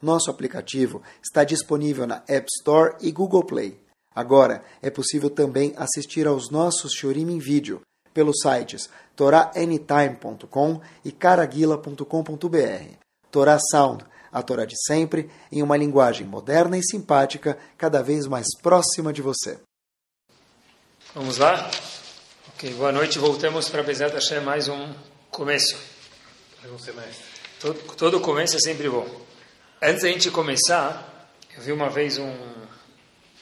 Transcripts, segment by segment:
nosso aplicativo está disponível na App Store e Google Play. Agora é possível também assistir aos nossos Shurim em vídeo pelos sites toraanytime.com e caraguila.com.br. Torá Sound, a Torá de sempre, em uma linguagem moderna e simpática, cada vez mais próxima de você. Vamos lá? Ok, boa noite. Voltamos para Bezat Hashem, mais um começo. Todo, todo começo é sempre bom. Antes da gente começar, eu vi uma vez um,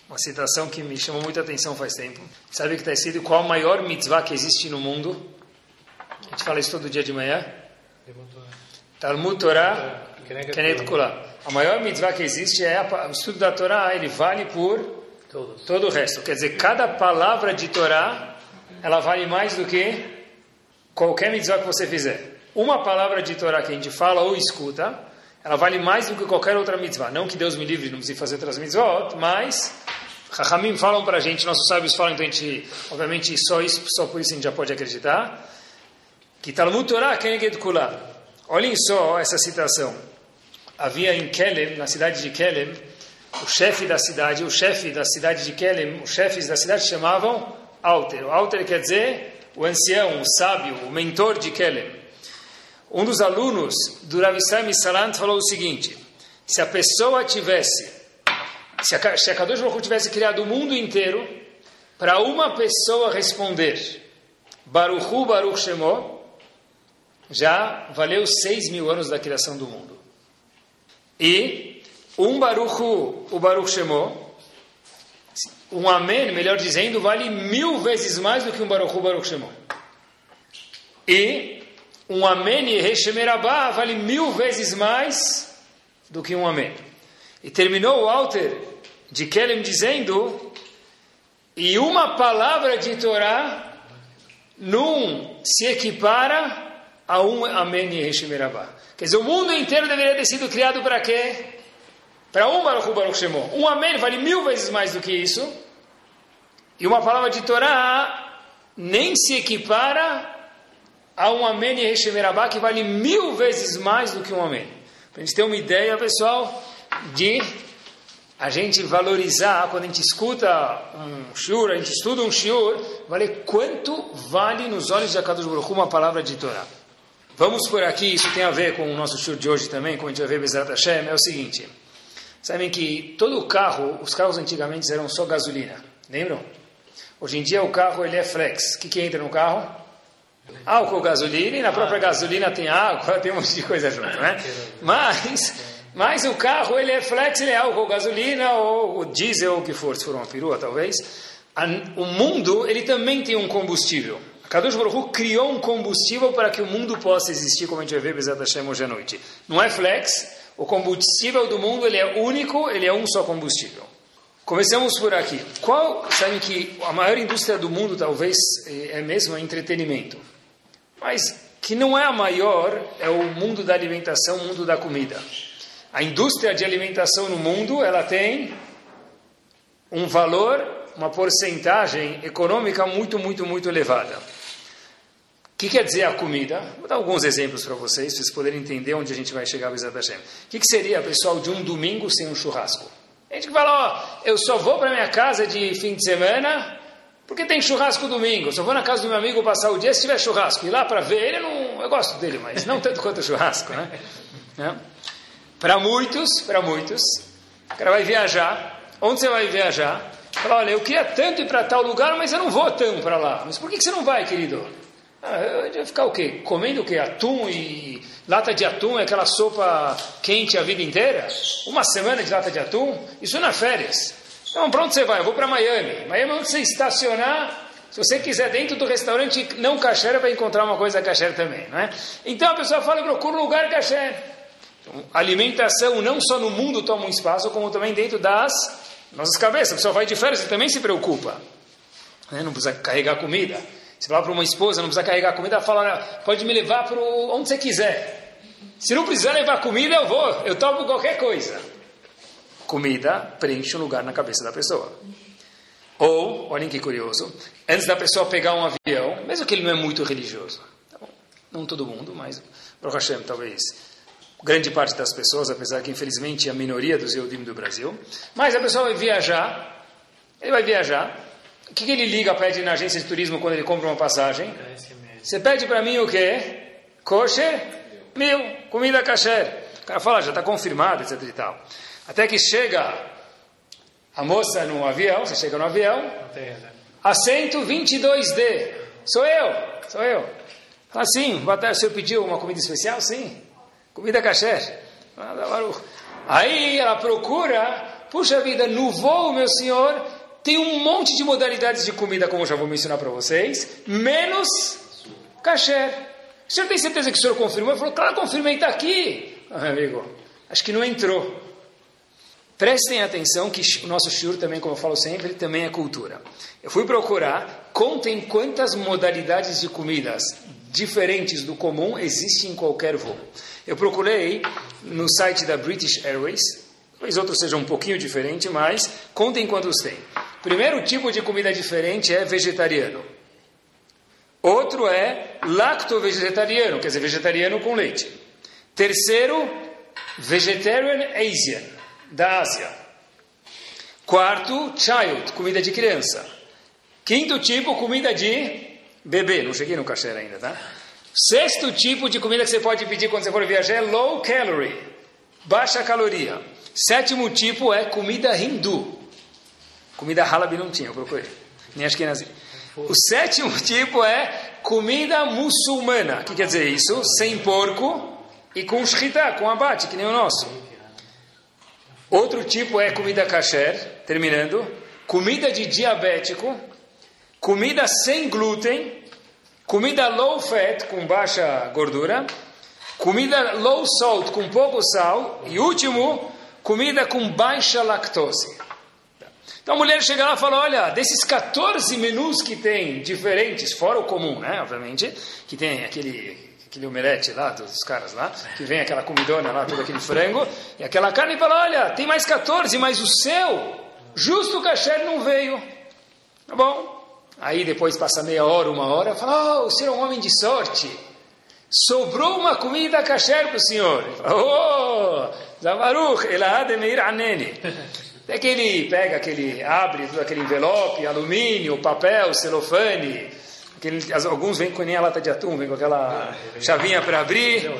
uma citação que me chamou muita atenção faz tempo. Sabe que está escrito qual a maior mitzvah que existe no mundo? A gente fala isso todo dia de manhã. Talmud Torah Kenet Kula. A maior mitzvah que existe é a, o estudo da Torá, ele vale por Todos. todo o resto. Quer dizer, cada palavra de Torá, ela vale mais do que qualquer mitzvah que você fizer. Uma palavra de Torá que a gente fala ou escuta, ela vale mais do que qualquer outra mitzvah. Não que Deus me livre, não precise fazer outras mitzvot, mas Chachamim falam para a gente, nossos sábios falam, então a gente, obviamente, só, isso, só por isso a gente já pode acreditar, que Talmud Torah Keneged Kula. Olhem só essa citação. Havia em Kelem, na cidade de Kelem, o chefe da cidade, o chefe da cidade de Kelem, os chefes da cidade chamavam Alter. O Alter quer dizer o ancião, o sábio, o mentor de Kelem. Um dos alunos do Rav Israel Salant falou o seguinte: se a pessoa tivesse, se a, se a Kadosh Baruch tivesse criado o mundo inteiro para uma pessoa responder Baruchu Baruch Shemo, já valeu seis mil anos da criação do mundo. E um Baruchu, o Baruch Shemo, um Amém, melhor dizendo, vale mil vezes mais do que um Baruchu Baruch Shemo. E um Amém e Reshemerabá vale mil vezes mais do que um Amém. E terminou o Alter de Kelem dizendo, e uma palavra de Torá não se equipara a um Amém Reshemerabá. Quer dizer, o mundo inteiro deveria ter sido criado para quê? Para um Baruch Baruch Shemo. Um Amém vale mil vezes mais do que isso. E uma palavra de Torá nem se equipara a um Amém e Reshemerabá que vale mil vezes mais do que um Amém. Para a gente ter uma ideia, pessoal, de a gente valorizar, quando a gente escuta um shiur, a gente estuda um shiur, vale quanto vale nos olhos de Akadosh Baruch uma palavra de Torá. Vamos por aqui, isso tem a ver com o nosso shiur de hoje também, como a gente vai ver Bezerra Hashem, é o seguinte, sabem que todo carro, os carros antigamente eram só gasolina, lembram? Hoje em dia o carro ele é flex, o que, que entra no carro? Álcool, gasolina, e na própria gasolina tem água, tem um monte de coisa junto, né? Mas, mas o carro ele é flex, ele é álcool, gasolina, ou diesel, ou o que for, se for uma perua talvez. O mundo, ele também tem um combustível. Kadosh Baruch criou um combustível para que o mundo possa existir, como a gente vai ver Bezat Hashem hoje à noite. Não é flex, o combustível do mundo ele é único, ele é um só combustível. Começamos por aqui. Qual, sabem que a maior indústria do mundo talvez é mesmo o entretenimento. Mas que não é a maior, é o mundo da alimentação, o mundo da comida. A indústria de alimentação no mundo, ela tem um valor, uma porcentagem econômica muito, muito, muito elevada. O que quer dizer a comida? Vou dar alguns exemplos para vocês, para vocês poderem entender onde a gente vai chegar, Bezat Hashem. O que, que seria, pessoal, de um domingo sem um churrasco? A gente que fala, ó, eu só vou para minha casa de fim de semana porque tem churrasco domingo. Eu só vou na casa do meu amigo passar o dia se tiver churrasco. Ir lá para ver, ele não, eu gosto dele, mas não tanto quanto churrasco, né? É. Para muitos, para muitos, o cara vai viajar. Onde você vai viajar? Fala, olha, eu queria tanto ir para tal lugar, mas eu não vou tanto para lá. Mas por que, que você não vai, querido? Ah, eu ia ficar o quê? Comendo o quê? Atum e lata de atum, aquela sopa quente a vida inteira? Uma semana de lata de atum? Isso não é férias. Então, para onde você vai? Eu vou para Miami. Miami, onde você estacionar, se você quiser dentro do restaurante não kasher, vai encontrar uma coisa kasher também, não é? Então a pessoa fala, procura um lugar kasher. Então, alimentação não só no mundo toma um espaço, como também dentro das nossas cabeças. A pessoa vai de férias e também se preocupa. Né? Não precisa carregar comida. Você fala para uma esposa, não precisa carregar comida, ela fala, pode me levar para onde você quiser. Se não precisar levar comida, eu vou, eu tomo qualquer coisa. Comida preenche um lugar na cabeça da pessoa. Ou, olhem que curioso, antes da pessoa pegar um avião, mesmo que ele não é muito religioso, tá não todo mundo, mas Baruch Hashem, talvez grande parte das pessoas, apesar que infelizmente a minoria dos Eudim do Brasil, mas a pessoa vai viajar, ele vai viajar, o que, que ele liga, pede na agência de turismo quando ele compra uma passagem? Você pede para mim o quê? Kosher? Mil, comida kasher. O cara fala, já está confirmado, etc e tal. Até que chega a moça no avião, você chega no avião, assento 22D. Sou eu, sou eu. Fala assim, o senhor pediu uma comida especial? Sim. Comida kasher. Aí ela procura, puxa vida, no voo, meu senhor, tem um monte de modalidades de comida, como eu já vou mencionar para vocês, menos kasher. O senhor tem certeza que o senhor confirmou? Ele falou, claro, confirmei, está aqui. Ah, amigo, acho que não entrou. Prestem atenção que o nosso shiur também, como eu falo sempre, também é cultura. Eu fui procurar, contem quantas modalidades de comidas diferentes do comum existem em qualquer voo. Eu procurei no site da British Airways, talvez outros sejam um pouquinho diferentes, mas contem quantos tem. Primeiro tipo de comida diferente é vegetariano. Outro é lacto-vegetariano, quer dizer, vegetariano com leite. Terceiro, vegetarian Asian da Ásia. Quarto, child, comida de criança. Quinto tipo, comida de bebê. Não cheguei no cachê ainda, tá? Sexto tipo de comida que você pode pedir quando você for viajar é low calorie, baixa caloria. Sétimo tipo é comida hindu. Comida halabi não tinha, eu procurei. Nem acho que é O sétimo tipo é comida muçulmana. O que quer dizer isso? Sem porco e com shkita, com abate, que nem o nosso. Outro tipo é comida kasher, terminando, comida de diabético, comida sem glúten, comida low fat, com baixa gordura, comida low salt, com pouco sal, e último, comida com baixa lactose. Então a mulher chega lá e fala, olha, desses 14 menus que tem diferentes, fora o comum, né, obviamente, que tem aquele aquele omelete lá, dos caras lá, que vem aquela comidona lá, todo aquele frango, e aquela carne e fala, olha, tem mais 14, mas o seu, justo o kasher não veio. Tá bom. Aí depois passa meia hora, uma hora, fala, oh, o senhor é um homem de sorte. Sobrou uma comida kasher para o senhor. Oh, Zavaruch, elademeir anene. Até que ele pega aquele, abre aquele envelope, alumínio, papel, celofane, Aquele, alguns vêm com nem a lata de atum, vêm com aquela chavinha para abrir.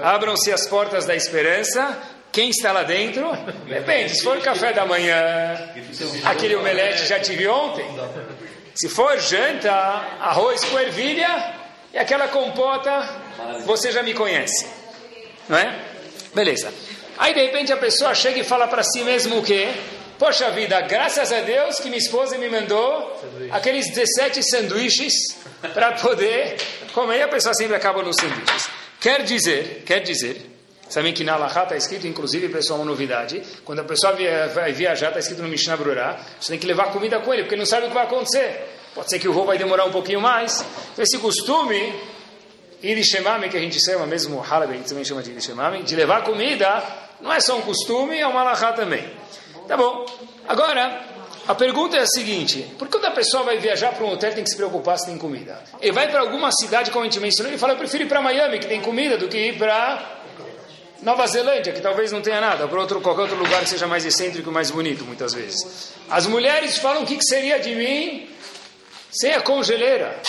Abram-se as portas da esperança. Quem está lá dentro? Depende. Se for café da manhã, aquele omelete já tive ontem. Se for janta, arroz com ervilha e aquela compota, você já me conhece. Não é? Beleza. Aí de repente a pessoa chega e fala para si mesmo o quê? Poxa vida, graças a Deus que minha esposa me mandou aqueles 17 sanduíches para poder comer. E a pessoa sempre acaba nos sanduíches. Quer dizer, quer dizer, sabem que na Alaha está escrito, inclusive, pessoal, uma novidade. Quando a pessoa vai viajar, está escrito no Mishnah Brurah, você tem que levar comida com ele, porque ele não sabe o que vai acontecer. Pode ser que o voo vai demorar um pouquinho mais. Então, esse costume, Irishemame, que a gente chama mesmo, Halabi, a gente também chama de Irishemame, de levar comida, não é só um costume, é uma Alaha também. Tá bom. Agora, a pergunta é a seguinte: por que quando a pessoa vai viajar para um hotel tem que se preocupar se tem comida? Ele vai para alguma cidade, como a gente mencionou, e fala: eu prefiro ir para Miami, que tem comida, do que ir para Nova Zelândia, que talvez não tenha nada, para outro, qualquer outro lugar que seja mais excêntrico e mais bonito, muitas vezes. As mulheres falam: o que, que seria de mim sem a congeleira?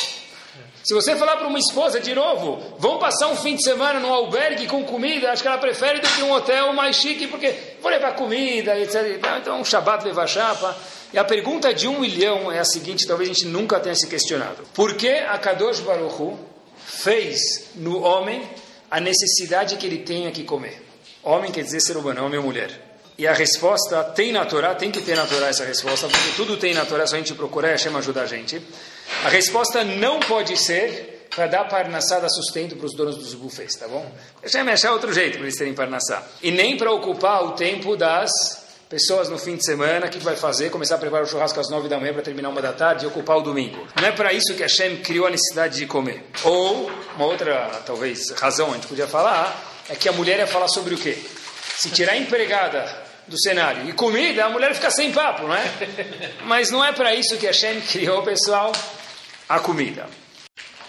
Se você falar para uma esposa de novo, vão passar um fim de semana num albergue com comida, acho que ela prefere do que um hotel mais chique, porque vou levar comida, etc. Então, um Shabbat levar chapa. E a pergunta de um milhão é a seguinte, talvez a gente nunca tenha se questionado. Por que a Kadosh Baruch fez no homem a necessidade que ele tenha que comer? Homem quer dizer ser humano, homem ou mulher. E a resposta tem na Torá, tem que ter na Torá essa resposta, porque tudo tem na Torá, só a gente procurar e Hashem ajuda a gente. A resposta não pode ser para dar parnassá, dar sustento para os donos dos buffets, tá bom? Hashem vai achar outro jeito para eles terem parnassá. E nem para ocupar o tempo das pessoas no fim de semana, o que vai fazer? Começar a preparar o churrasco às nove da manhã para terminar uma da tarde e ocupar o domingo. Não é para isso que Hashem criou a necessidade de comer. Ou, uma outra, talvez, razão a gente podia falar, é que a mulher ia falar sobre o quê? Se tirar a empregada do cenário e comida, a mulher fica sem papo, não é? Mas não é para isso que Hashem criou, pessoal, a comida.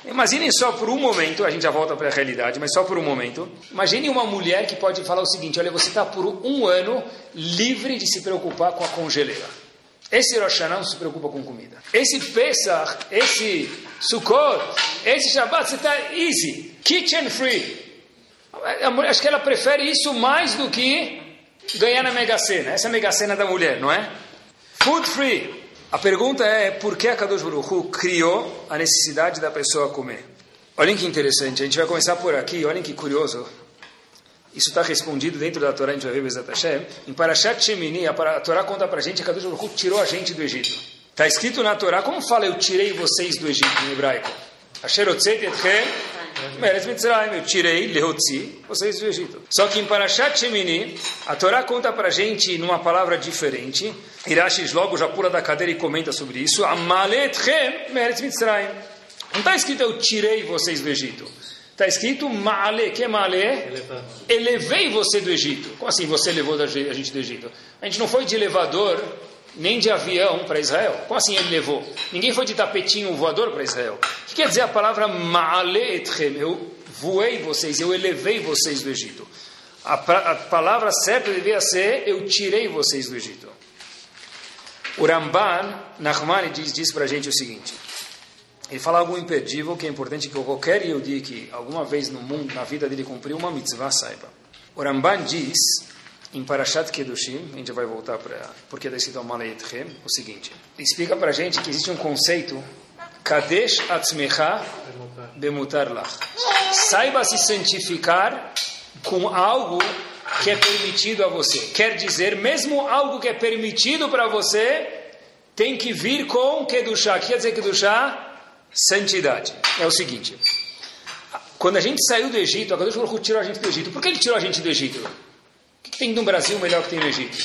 Imaginem só por um momento, a gente já volta para a realidade, mas só por um momento. Imagine uma mulher que pode falar o seguinte: olha, você está por um ano livre de se preocupar com a congeleira. Esse Rosh não se preocupa com comida. Esse Pesach, esse Sukkot, esse Shabbat, você está easy, kitchen free. Acho que ela prefere isso mais do que ganhar na Mega Sena. Essa é a Mega Sena da mulher, não é? Food free. A pergunta é por que a Kadosh Baruch Hu criou a necessidade da pessoa comer? Olhem que interessante, a gente vai começar por aqui, olhem que curioso. Isso está respondido dentro da Torá, a gente vai ver Bezat Hashem. Em Parashat Shemini, a Torá conta para a gente que Kadosh Baruch Hu tirou a gente do Egito. Está escrito na Torá, como fala eu tirei vocês do Egito em hebraico? Asher otzet etchem Meretz Mitzrayim, eu tirei, Leotzi, vocês do Egito. Só que em Parashat Shemini, a Torá conta para a gente numa palavra diferente. Irashis logo já pula da cadeira e comenta sobre isso. Amaletchem Meretz Mitzrayim. Não está escrito eu tirei vocês do Egito. Está escrito Maale, que é Maale? Elevei você do Egito. Como assim você levou a gente do Egito? A gente não foi de elevador nem de avião para Israel. Como assim ele levou? Ninguém foi de tapetinho voador para Israel. O que quer dizer a palavra Maale etchem? Eu voei vocês, eu elevei vocês do Egito. A, a palavra certa devia ser eu tirei vocês do Egito. O Ramban Nachmani diz, para a gente o seguinte. Ele fala algo imperdível que é importante que qualquer Yehudi que alguma vez no mundo, na vida dele cumpriu uma mitzvah, saiba. O Ramban diz em Parashat Kedushim, a gente vai voltar para porque está escrito Amalayetchem, o seguinte, explica para a gente que existe um conceito Kadesh Atzmecha Bemutar Lach. Saiba se santificar com algo que é permitido a você. Quer dizer, mesmo algo que é permitido para você, tem que vir com Kedushá. O que quer dizer Kedushá? Santidade. É o seguinte, quando a gente saiu do Egito, a Kadosh Baruch tirou a gente do Egito. Por que ele tirou a gente do Egito? O que tem no Brasil melhor que tem no Egito?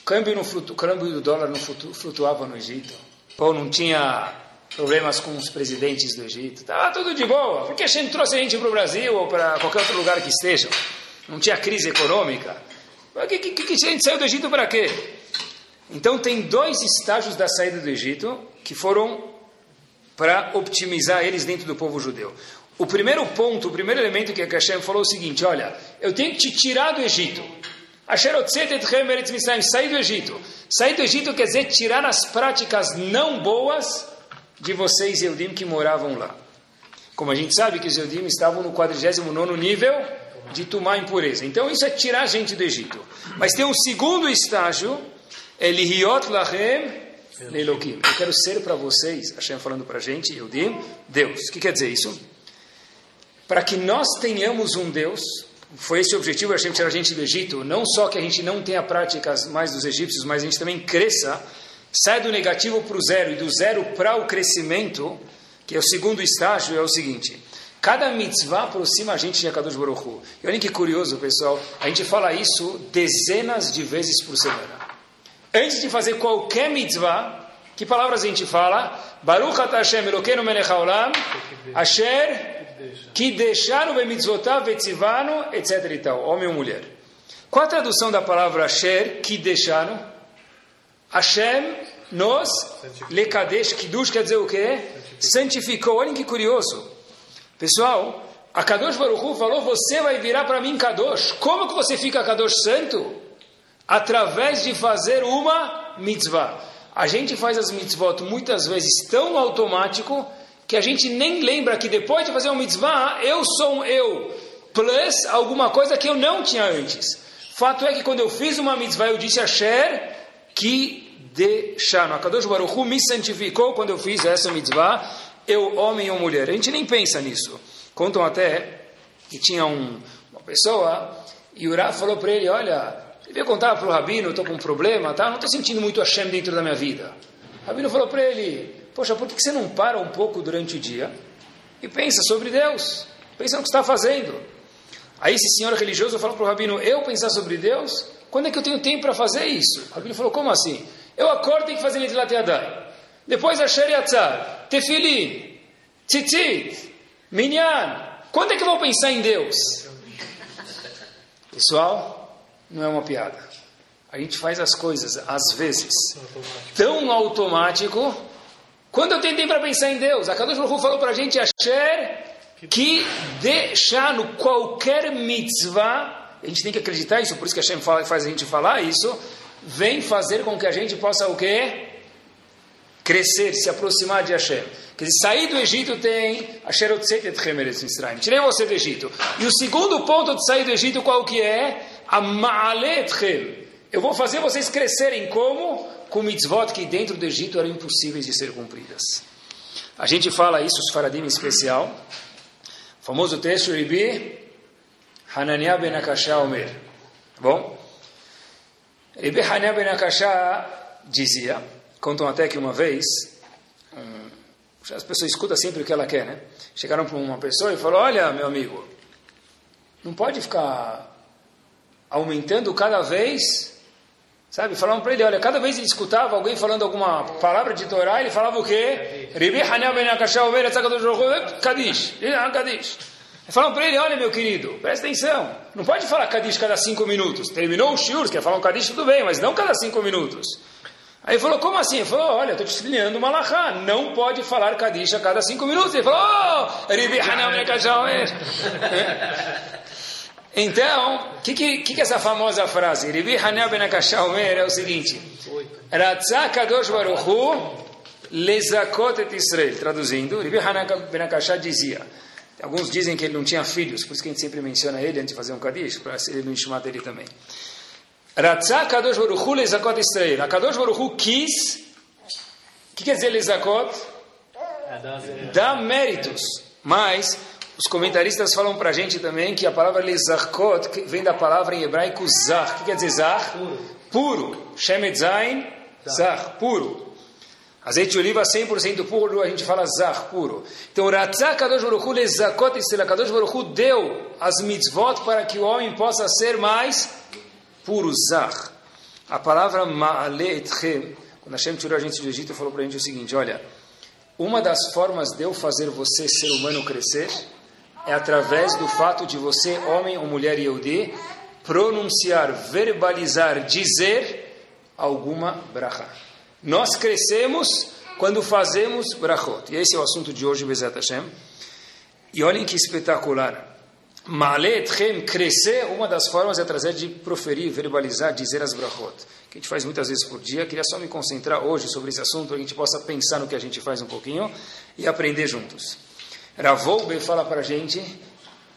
O câmbio, no flutu, o câmbio do dólar não flutu, flutuava no Egito. Ou não tinha problemas com os presidentes do Egito. Estava tudo de boa. Por que a gente trouxe a gente para o Brasil ou para qualquer outro lugar que esteja? Não tinha crise econômica. Que, que, que a gente saiu do Egito para quê? Então tem dois estágios da saída do Egito que foram para optimizar eles dentro do povo judeu. O primeiro ponto, o primeiro elemento que a Hashem falou é o seguinte: olha, eu tenho que te tirar do Egito. Sair do Egito. Sair do Egito quer dizer tirar as práticas não boas de vocês, Eudim, que moravam lá. Como a gente sabe que os Eudim estavam no 49 nível de tomar impureza. Então isso é tirar a gente do Egito. Mas tem um segundo estágio, Elihiot Lahem Leilokim. Eu quero ser para vocês, Hashem falando para a gente, Eudim, Deus. O que quer dizer isso? Para que nós tenhamos um Deus, foi esse o objetivo, Hashem tirar a gente do Egito, não só que a gente não tenha práticas mais dos egípcios, mas a gente também cresça, sai do negativo para o zero e do zero para o crescimento, que é o segundo estágio, é o seguinte. Cada mitzvah aproxima a gente de Akadosh Baruch Hu. E olhem que curioso, pessoal. A gente fala isso dezenas de vezes por semana. Antes de fazer qualquer mitzvah, que palavras a gente fala? Baruch Hashem Elokeinu melech haolam, Asher Kideshanu bemitzvotav vetzivanu, etc e tal. Homem ou mulher. Qual a tradução da palavra Asher, Kideshanu? Hashem nos lekadesh, Kiddush quer dizer o quê? Santificou. Olhem que curioso. Pessoal, a Kadosh Baruch Hu falou, você vai virar para mim Kadosh. Como que você fica Kadosh santo? Através de fazer uma mitzvah. A gente faz as mitzvot muitas vezes tão automático que a gente nem lembra que depois de fazer uma mitzvah, eu sou um eu, plus alguma coisa que eu não tinha antes. Fato é que quando eu fiz uma mitzvah, eu disse a Sher que deixaram. A Kadosh Baruch Hu me santificou quando eu fiz essa mitzvah, eu, homem ou mulher. A gente nem pensa nisso. Contam até que tinha um, uma pessoa e o Rav falou para ele, olha, devia contar para o Rabino, estou com um problema, tá? não estou sentindo muito Hashem dentro da minha vida. O Rabino falou para ele, poxa, por que você não para um pouco durante o dia? e pensa sobre Deus. Pensa no que está fazendo. Aí esse senhor religioso falou para o Rabino, eu pensar sobre Deus? Quando é que eu tenho tempo para fazer isso? O Rabino falou, como assim? Eu acordo e tenho que fazer Netilat Yadayim. Depois a Sheriatzar, Tefilin, Tzitzit, Minyan. Quando é que vou pensar em Deus? Pessoal, não é uma piada. A gente faz as coisas, às vezes, tão automático. Quando eu tentei para pensar em Deus, a Kadosh Baruch falou para a gente, Asher, que deixar no qualquer mitzvah, a gente tem que acreditar isso, por isso que Hashem fala, faz a gente falar isso, vem fazer com que a gente possa o quê? Crescer, se aproximar de Hashem. Quer dizer, sair do Egito tem. Tirei você do Egito. E o segundo ponto de sair do Egito, qual que é? A Ma'aletchem. Eu vou fazer vocês crescerem como? Com mitzvot que dentro do Egito eram impossíveis de ser cumpridas. A gente fala isso, os Faradim em especial. O famoso texto Ribi Hananiah ben Akashá Omer. Tá bom? Ribi Hananiah ben Akashá dizia, contam até que uma vez, um, as pessoas escutam sempre o que ela quer, né? Chegaram para uma pessoa e falaram, olha, meu amigo, não pode ficar aumentando cada vez Sabe, falavam para ele, olha, cada vez ele escutava alguém falando alguma palavra de Torá, ele falava o quê? Ribi Hanel Ben Oveira Kadish. Kadish. Falavam para ele, olha meu querido, presta atenção, não pode falar Kadish cada cinco minutos. Terminou o Shur, quer falar um Kadish, tudo bem, mas não cada cinco minutos. Aí ele falou, como assim? Ele falou, olha, estou te explicando uma lahá, não pode falar Kadish a cada cinco minutos. Ele falou, oh, Ribi Oveira. Então, o que, que, que, é essa famosa frase? Ribi Hanel Ben Akashá Omer é o seguinte: Ratzah Kadosh Baruch Hu lezakot et Israel. Traduzindo, Ribi Hanel Ben Akashá dizia. Alguns dizem que ele não tinha filhos, por isso que a gente sempre menciona ele antes de fazer um Kadish, para ele no Ishmat dele também. Ratzah Kadosh Baruch Hu lezakot Israel. A Kadosh Baruch Hu quis. O que quer dizer lezakot? Dá méritos. Mas os comentaristas falam para a gente também que a palavra lezarkot vem da palavra em hebraico zar. O que quer dizer zar? Puro. Puro. Shemet zain, zar, puro. Azeite de oliva 100% puro, a gente fala zar, puro. Então, Ratzah Kadosh Baruch Hu lezakot Israel. Kadosh Baruch Hu deu as mitzvot para que o homem possa ser mais puro, zar. A palavra ma'ale etchem, quando Hashem tirou a gente do Egito, falou para a gente o seguinte, olha, uma das formas de eu fazer você, ser humano, crescer é através do fato de você, homem ou mulher Yehudi, pronunciar, verbalizar, dizer alguma bracha. Nós crescemos quando fazemos brachot. E esse é o assunto de hoje, Bezat Hashem. E olhem que espetacular. Maletchem, crescer, uma das formas é trazer de proferir, verbalizar, dizer as brachot. Que a gente faz muitas vezes por dia. Queria só me concentrar hoje sobre esse assunto, para que a gente possa pensar no que a gente faz um pouquinho e aprender juntos. Ravolbe fala para a gente,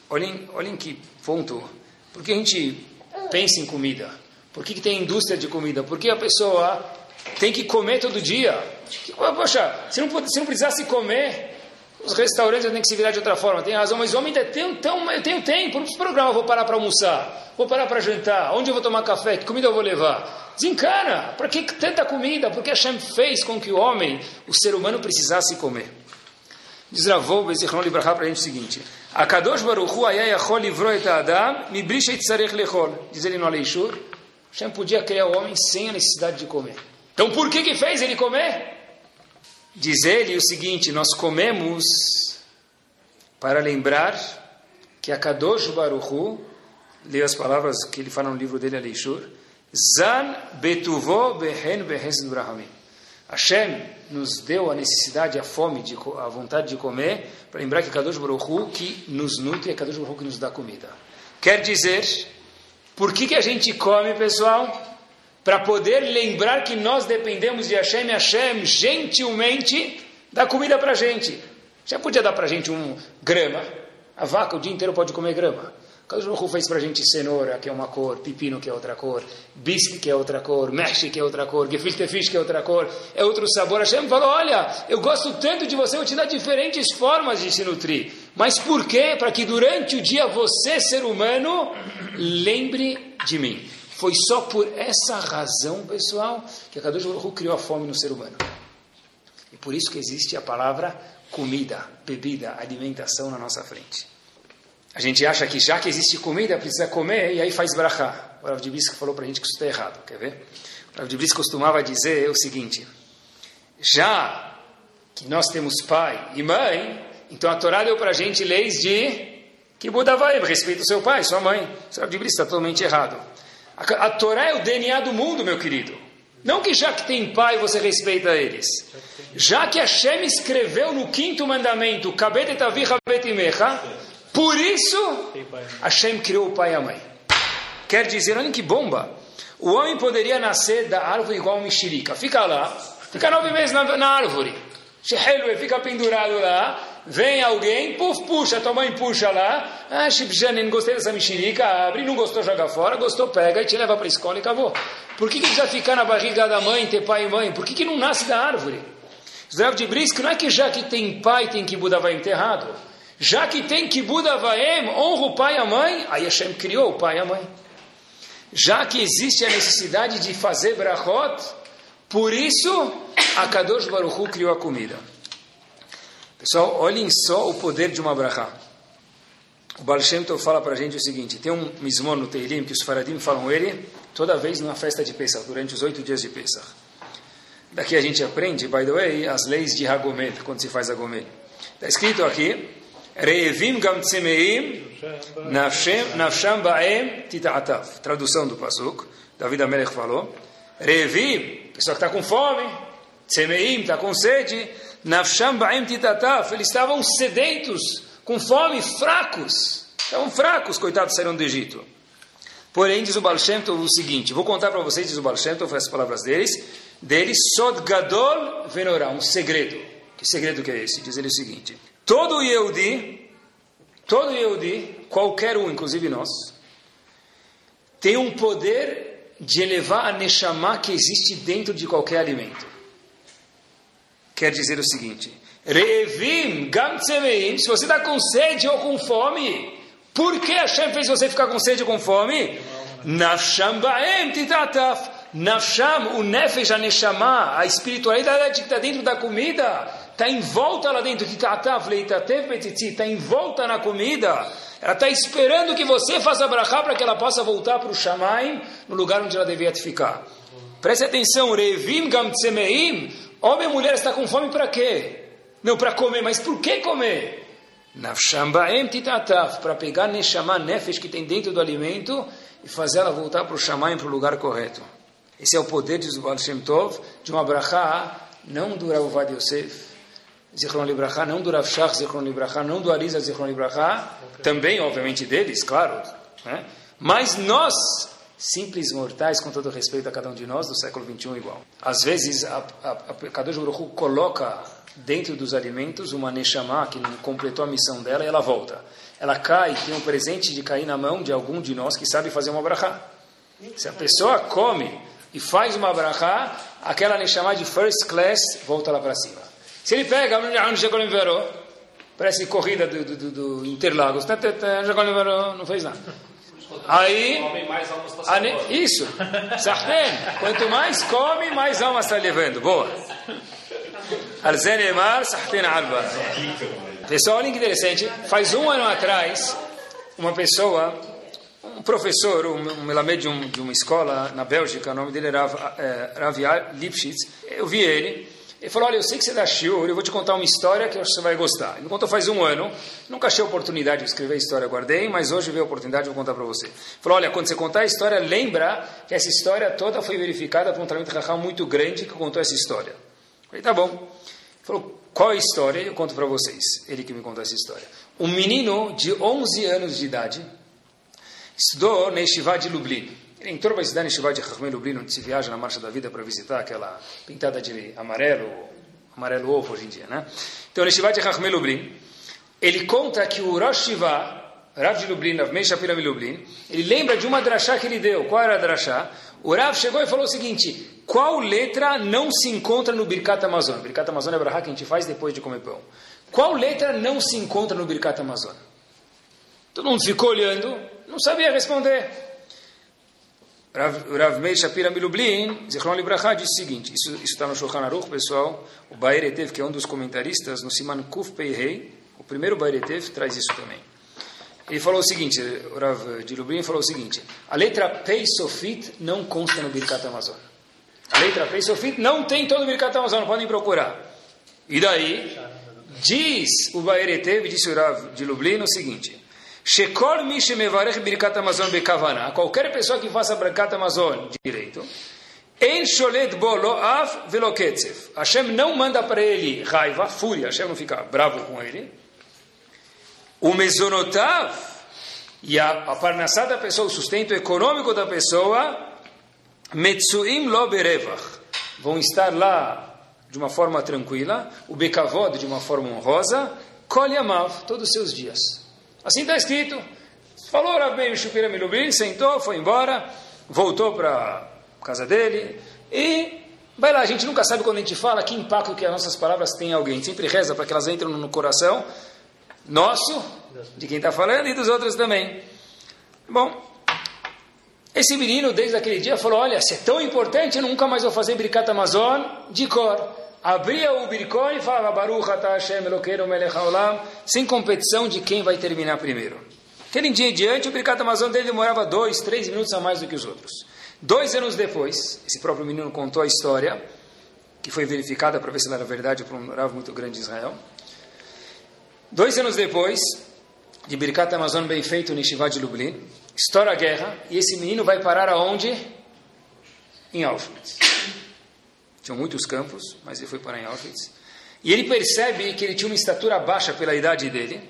olhem, olhem que ponto, porque a gente pensa em comida? Por que, que tem indústria de comida? Porque a pessoa tem que comer todo dia. Poxa, se não, se não precisasse comer, os restaurantes têm que se virar de outra forma. Tem razão, mas o homem ainda tem, tem, eu tenho tempo. Não programa, vou parar para almoçar, vou parar para jantar, onde eu vou tomar café, que comida eu vou levar? Desencana. Para que tanta comida? Porque Hashem fez com que o homem, o ser humano, precisasse comer. Diz Ravou Bezichron Libraha para a gente o seguinte: A Kadosh Baruch Hu ayayachol livrou et Adam mibrisha itzarech lechol. Diz ele no Aleishur: Hashem podia criar o homem sem a necessidade de comer. Então por que que fez ele comer? Diz ele o seguinte: Nós comemos para lembrar que a Kadosh Baruch Hu, leia as palavras que ele fala no livro dele Aleishur, Zan betuvo behen behesed brahamim. Hashem nos deu a necessidade, a fome, de, a vontade de comer, para lembrar que Kadosh Baruch Hu que nos nutre é Kadosh Baruch Hu que nos dá comida. Quer dizer, por que, que a gente come, pessoal? Para poder lembrar que nós dependemos de Hashem Hashem gentilmente dá comida para a gente. Já podia dar para a gente um grama. A vaca o dia inteiro pode comer grama. Kadosh Baruch fez para a gente cenoura, que é uma cor, pepino, que é outra cor, bisque, que é outra cor, mexe, que é outra cor, gefilte fish, que é outra cor, é outro sabor. Hashem falou, olha, eu gosto tanto de você, eu te dar diferentes formas de se nutrir. Mas por quê? Para que durante o dia você, ser humano, lembre de mim. Foi só por essa razão, pessoal, que a Kadosh Baruch criou a fome no ser humano. E por isso que existe a palavra comida, bebida, alimentação na nossa frente. A gente acha que já que existe comida, precisa comer, e aí faz brachá. O Rav de Brisk falou para a gente que isso está errado, quer ver? O Rav de Brisk costumava dizer o seguinte, já que nós temos pai e mãe, então a Torá deu para a gente leis de que Buda vai, respeita o seu pai, sua mãe. O Rav de Brisk está totalmente errado. A, a Torá é o DNA do mundo, meu querido. Não que já que tem pai você respeita eles. Já que Hashem escreveu no quinto mandamento, por isso Hashem criou o pai e a mãe. Quer dizer, olha que bomba. O homem poderia nascer da árvore igual uma mexerica. Fica lá, fica nove meses na, na árvore. Fica pendurado lá, vem alguém, puf, puxa, tua mãe puxa lá, ah, Shibjanin, gostei dessa mexerica, abre, não gostou, joga fora, gostou, pega e te leva para a escola e acabou. Por que, que precisa ficar na barriga da mãe, ter pai e mãe? Por que, que não nasce da árvore? Zdrav de Brisk, não é que já que tem pai tem que Buda vai enterrado. Já que tem que Buda Vaem, honra o pai e a mãe, aí Hashem criou o pai e a mãe. Já que existe a necessidade de fazer brachot, por isso a Kadosh Baruch Hu criou a comida. Pessoal, olhem só o poder de uma brachá. O Baal Shem Tov fala para a gente o seguinte, tem um mismor no Teilim que os faradim falam ele toda vez numa festa de Pesach, durante os oito dias de Pesach. Daqui a gente aprende, by the way, as leis de Hagomel, quando se faz Hagomel. Está escrito aqui, Reevim gam tzemeim, nafsham ba'em tita'atav. Tradução do Pasuk, David Amelech falou. Reevim, pessoa que está com fome, tzemeim, está com sede, nafsham ba'em tita'atav. Eles estavam sedentos, com fome, fracos. Estavam fracos, coitados, saíram do Egito. Porém, diz o Baal Shem Tov o seguinte, vou contar para vocês, diz o Baal Shem Tov, as palavras deles, deles, Sod Gadol Venorá, um segredo. Que segredo que é esse? Diz ele o seguinte, todo Yehudi, todo Yehudi, qualquer um, inclusive nós, tem um poder de elevar a Neshama que existe dentro de qualquer alimento. Quer dizer o seguinte, Revim, Gam se você está com sede ou com fome, por que Hashem fez você ficar com sede e com fome? Nafsham ba'em titataf. Nafsham, o nefesh, a a espiritualidade que está dentro da comida, está em volta lá dentro, betitzi, está em volta na comida. Ela está esperando que você faça brachá para que ela possa voltar para o Shamaim, no lugar onde ela devia ficar. Preste atenção, Revim gam tsemeim, homem e mulher está com fome para quê? Não, para comer, mas por que comer? Para pegar Neshama, Nefesh, que tem dentro do alimento, e fazer ela voltar para o Shamayim, para o lugar correto. Esse é o poder, diz o Baal Shem Tov, de uma brachá, não do Rav Vad Yosef, Zichron Libraha, não do Rav Shach, Zichron não do Arisa, Zichron também, obviamente, deles, claro, né? mas nós, simples mortais, com todo respeito a cada um de nós, do século XXI igual. Às vezes, a, a, a Kadosh Baruch coloca dentro dos alimentos uma Neshama que não completou a missão dela e ela volta. Ela cai, tem um presente de cair na mão de algum de nós que sabe fazer uma brachá. Se a pessoa come e faz uma brachá, aquela Neshama de first class volta lá para cima. Se ele pega, parece corrida do, do, do Interlagos, não fez nada. Aí, isso, quanto mais come, mais alma está levando. Boa. Arzenemar Sahten Alba. Pessoal, olha que interessante. Faz um ano atrás, uma pessoa, um professor, um melamed de, um, de uma escola na Bélgica, o nome dele era é, Lipschitz, eu vi ele, ele falou, olha, eu sei que você dá shiur, eu vou te contar uma história que eu acho que você vai gostar. Ele me contou faz um ano, nunca achei a oportunidade de escrever a história, guardei, mas hoje veio a oportunidade, vou contar para você. Ele falou, olha, quando você contar a história, lembra que essa história toda foi verificada por um tratamento de muito grande que contou essa história. Eu falei, tá bom falou, qual é a história? Eu conto para vocês. Ele que me contou essa história. Um menino de 11 anos de idade estudou na Yeshiva de Lublin. Ele entrou para estudar de Chachmei Lublin, onde se viaja na Marcha da Vida para visitar aquela pintada de amarelo, amarelo ovo hoje em dia, né? Então, na Yeshiva de Chachmei Lublin, ele conta que o Rosh Shiva, Rav de Lublin, Rav Meir Shapira Lublin, ele lembra de uma drachá que ele deu. Qual era a drachá? O Rav chegou e falou o seguinte, qual letra não se encontra no Birkat Amazon? Birkat Amazon é a brahá que a gente faz depois de comer pão. Qual letra não se encontra no Birkat Amazon? Todo mundo ficou olhando, não sabia responder. Rav, Rav Meir Shapira Milublin, Zichron Libraha, disse o seguinte, isso está no Shulchan Aruch, pessoal, o Baer Etev, que é um dos comentaristas, no Siman Kuf Pei Rei, o primeiro Baer Etev traz isso também. Ele falou o seguinte, o Rav de Lublin falou o seguinte, a letra Pei Sofit não consta no Birkat Amazon. A letra Pei Sofit não tem todo o Birkat Amazon, podem procurar. E daí, diz o Baer Etev, disse o Rav de Lublin o seguinte, Shekol birkat Amazon. Qualquer pessoa que faça birkat Amazon direito. En sholet bolo af veloketzev. Hashem não manda para ele raiva, fúria. Hashem não fica bravo com ele. O mesonotav e a, a parnassá da pessoa, o sustento econômico da pessoa, metsuim lo berevach. Vão estar lá de uma forma tranquila, o bekavod de uma forma honrosa, kol yamav, todos os seus dias. Assim está escrito. Falou Rav Meir Shupira Milubin, sentou, foi embora, voltou para casa dele e vai lá. A gente nunca sabe quando a gente fala que impacto que as nossas palavras têm em alguém. Sempre reza para que elas entrem no coração nosso, de quem está falando e dos outros também. Bom, esse menino desde aquele dia falou: Olha, se é tão importante, eu nunca mais vou fazer Bricat Amazon de cor abria o biricó e falava Baruch atah Hashem Elokeinu melech haolam, sem competição de quem vai terminar primeiro. Aquele dia em diante, o Birkat Amazon dele demorava dois, três minutos a mais do que os outros. Dois anos depois, esse próprio menino contou a história, que foi verificada para ver se ela era verdade por um ravo muito grande de Israel. Dois anos depois, de Birkat Amazon bem feito no Shiva de Lublin, estoura a guerra, e esse menino vai parar aonde? Em Auschwitz. Tinham muitos campos, mas ele foi para em Auschwitz. E ele percebe que ele tinha uma estatura baixa pela idade dele.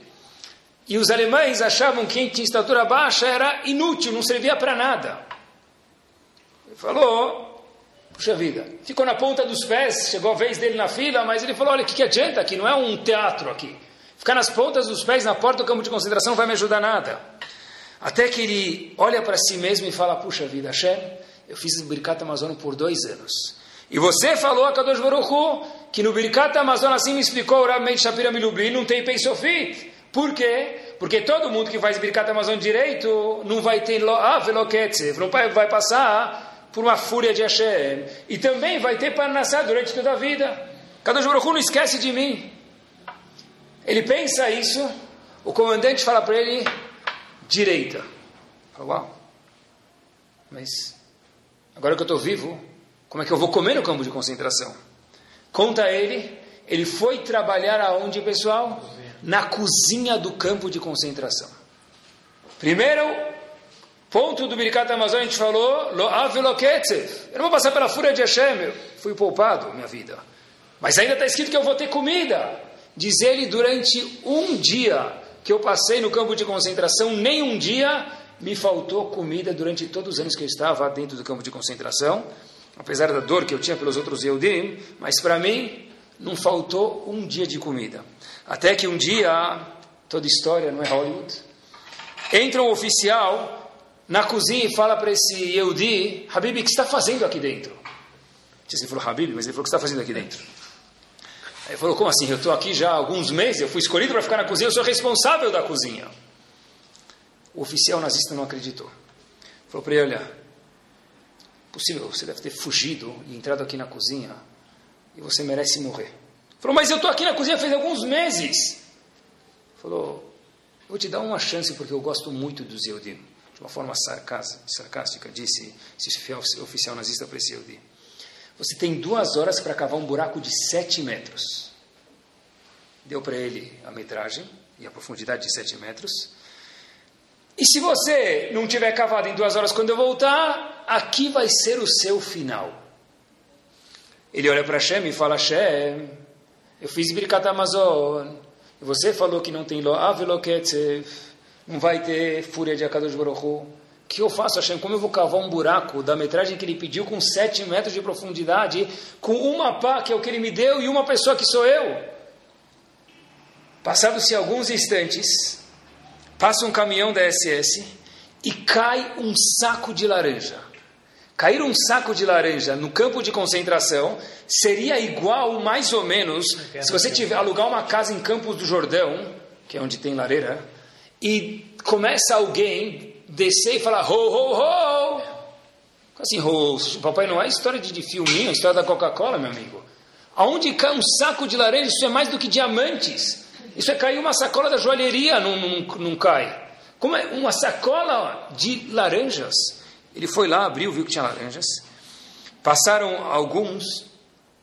E os alemães achavam que quem tinha estatura baixa era inútil, não servia para nada. Ele falou, puxa vida, ficou na ponta dos pés, chegou a vez dele na fila, mas ele falou, olha, o que, que adianta aqui? Não é um teatro aqui. Ficar nas pontas dos pés na porta do campo de concentração vai me ajudar nada. Até que ele olha para si mesmo e fala, puxa vida, Hashem, eu fiz o Birkat Amazono por dois anos. E você falou a Kadosh Baruch que no Birkat Amazon, assim me explicou o Rav Shapira Milubli, não tem Peisofit. Por quê? Porque todo mundo que faz Birkat Amazon direito não vai ter ah, veloketzev, não vai passar por uma fúria de Hashem. E também vai ter Parnassá durante toda a vida. Kadosh Baruch não esquece de mim. Ele pensa isso, o comandante fala para ele, direita. Fala, uau, mas agora que eu estou vivo, como é que eu vou comer no campo de concentração? Conta ele, ele foi trabalhar aonde, pessoal? Na cozinha do campo de concentração. Primeiro ponto do Birkat Amazon, a gente falou, Eu não vou passar pela fúria de Hashem, eu fui poupado minha vida. Mas ainda está escrito que eu vou ter comida. Diz ele, durante um dia que eu passei no campo de concentração, nem um dia me faltou comida durante todos os anos que eu estava dentro do campo de concentração apesar da dor que eu tinha pelos outros Yehudim, mas para mim não faltou um dia de comida. Até que um dia, toda história não é Hollywood, entra um oficial na cozinha e fala para esse Yehudi, Habib, o que está fazendo aqui dentro? Ele falou, Habib, mas ele falou, o que está fazendo aqui dentro? Aí ele falou, como assim? Eu estou aqui já há alguns meses, eu fui escolhido para ficar na cozinha, eu sou responsável da cozinha. O oficial nazista não acreditou. Falou para ele, olha, Possível, você deve ter fugido e entrado aqui na cozinha e você merece morrer. Falou, mas eu estou aqui na cozinha faz alguns meses. Falou, vou te dar uma chance porque eu gosto muito do Zeudim. De uma forma sarcástica, disse esse oficial nazista para esse Zeudim. Você tem duas horas para cavar um buraco de sete metros. Deu para ele a metragem e a profundidade de sete metros. E se você não tiver cavado em duas horas quando eu voltar, aqui vai ser o seu final. Ele olha para Hashem e fala, Hashem, eu fiz Birkat Amazon, você falou que não tem Loaveloketzev, não vai ter fúria de Akadosh Baruch O que eu faço, Hashem? Como eu vou cavar um buraco da metragem que ele pediu com sete metros de profundidade, com uma pá, que é o que ele me deu, e uma pessoa que sou eu? Passados-se alguns instantes, passa um caminhão da SS e cai um saco de laranja. Cair um saco de laranja no campo de concentração seria igual, mais ou menos, se você tiver alugar uma casa em Campos do Jordão, que é onde tem lareira, e começa alguém descer e falar ho ho ho, Assim, o Papai Noel é história de, de filminho, história da Coca-Cola, meu amigo. Aonde cai um saco de laranja, isso é mais do que diamantes. Isso é cair uma sacola da joalheria, não, não, não cai. Como é uma sacola de laranjas. Ele foi lá, abriu, viu que tinha laranjas. Passaram alguns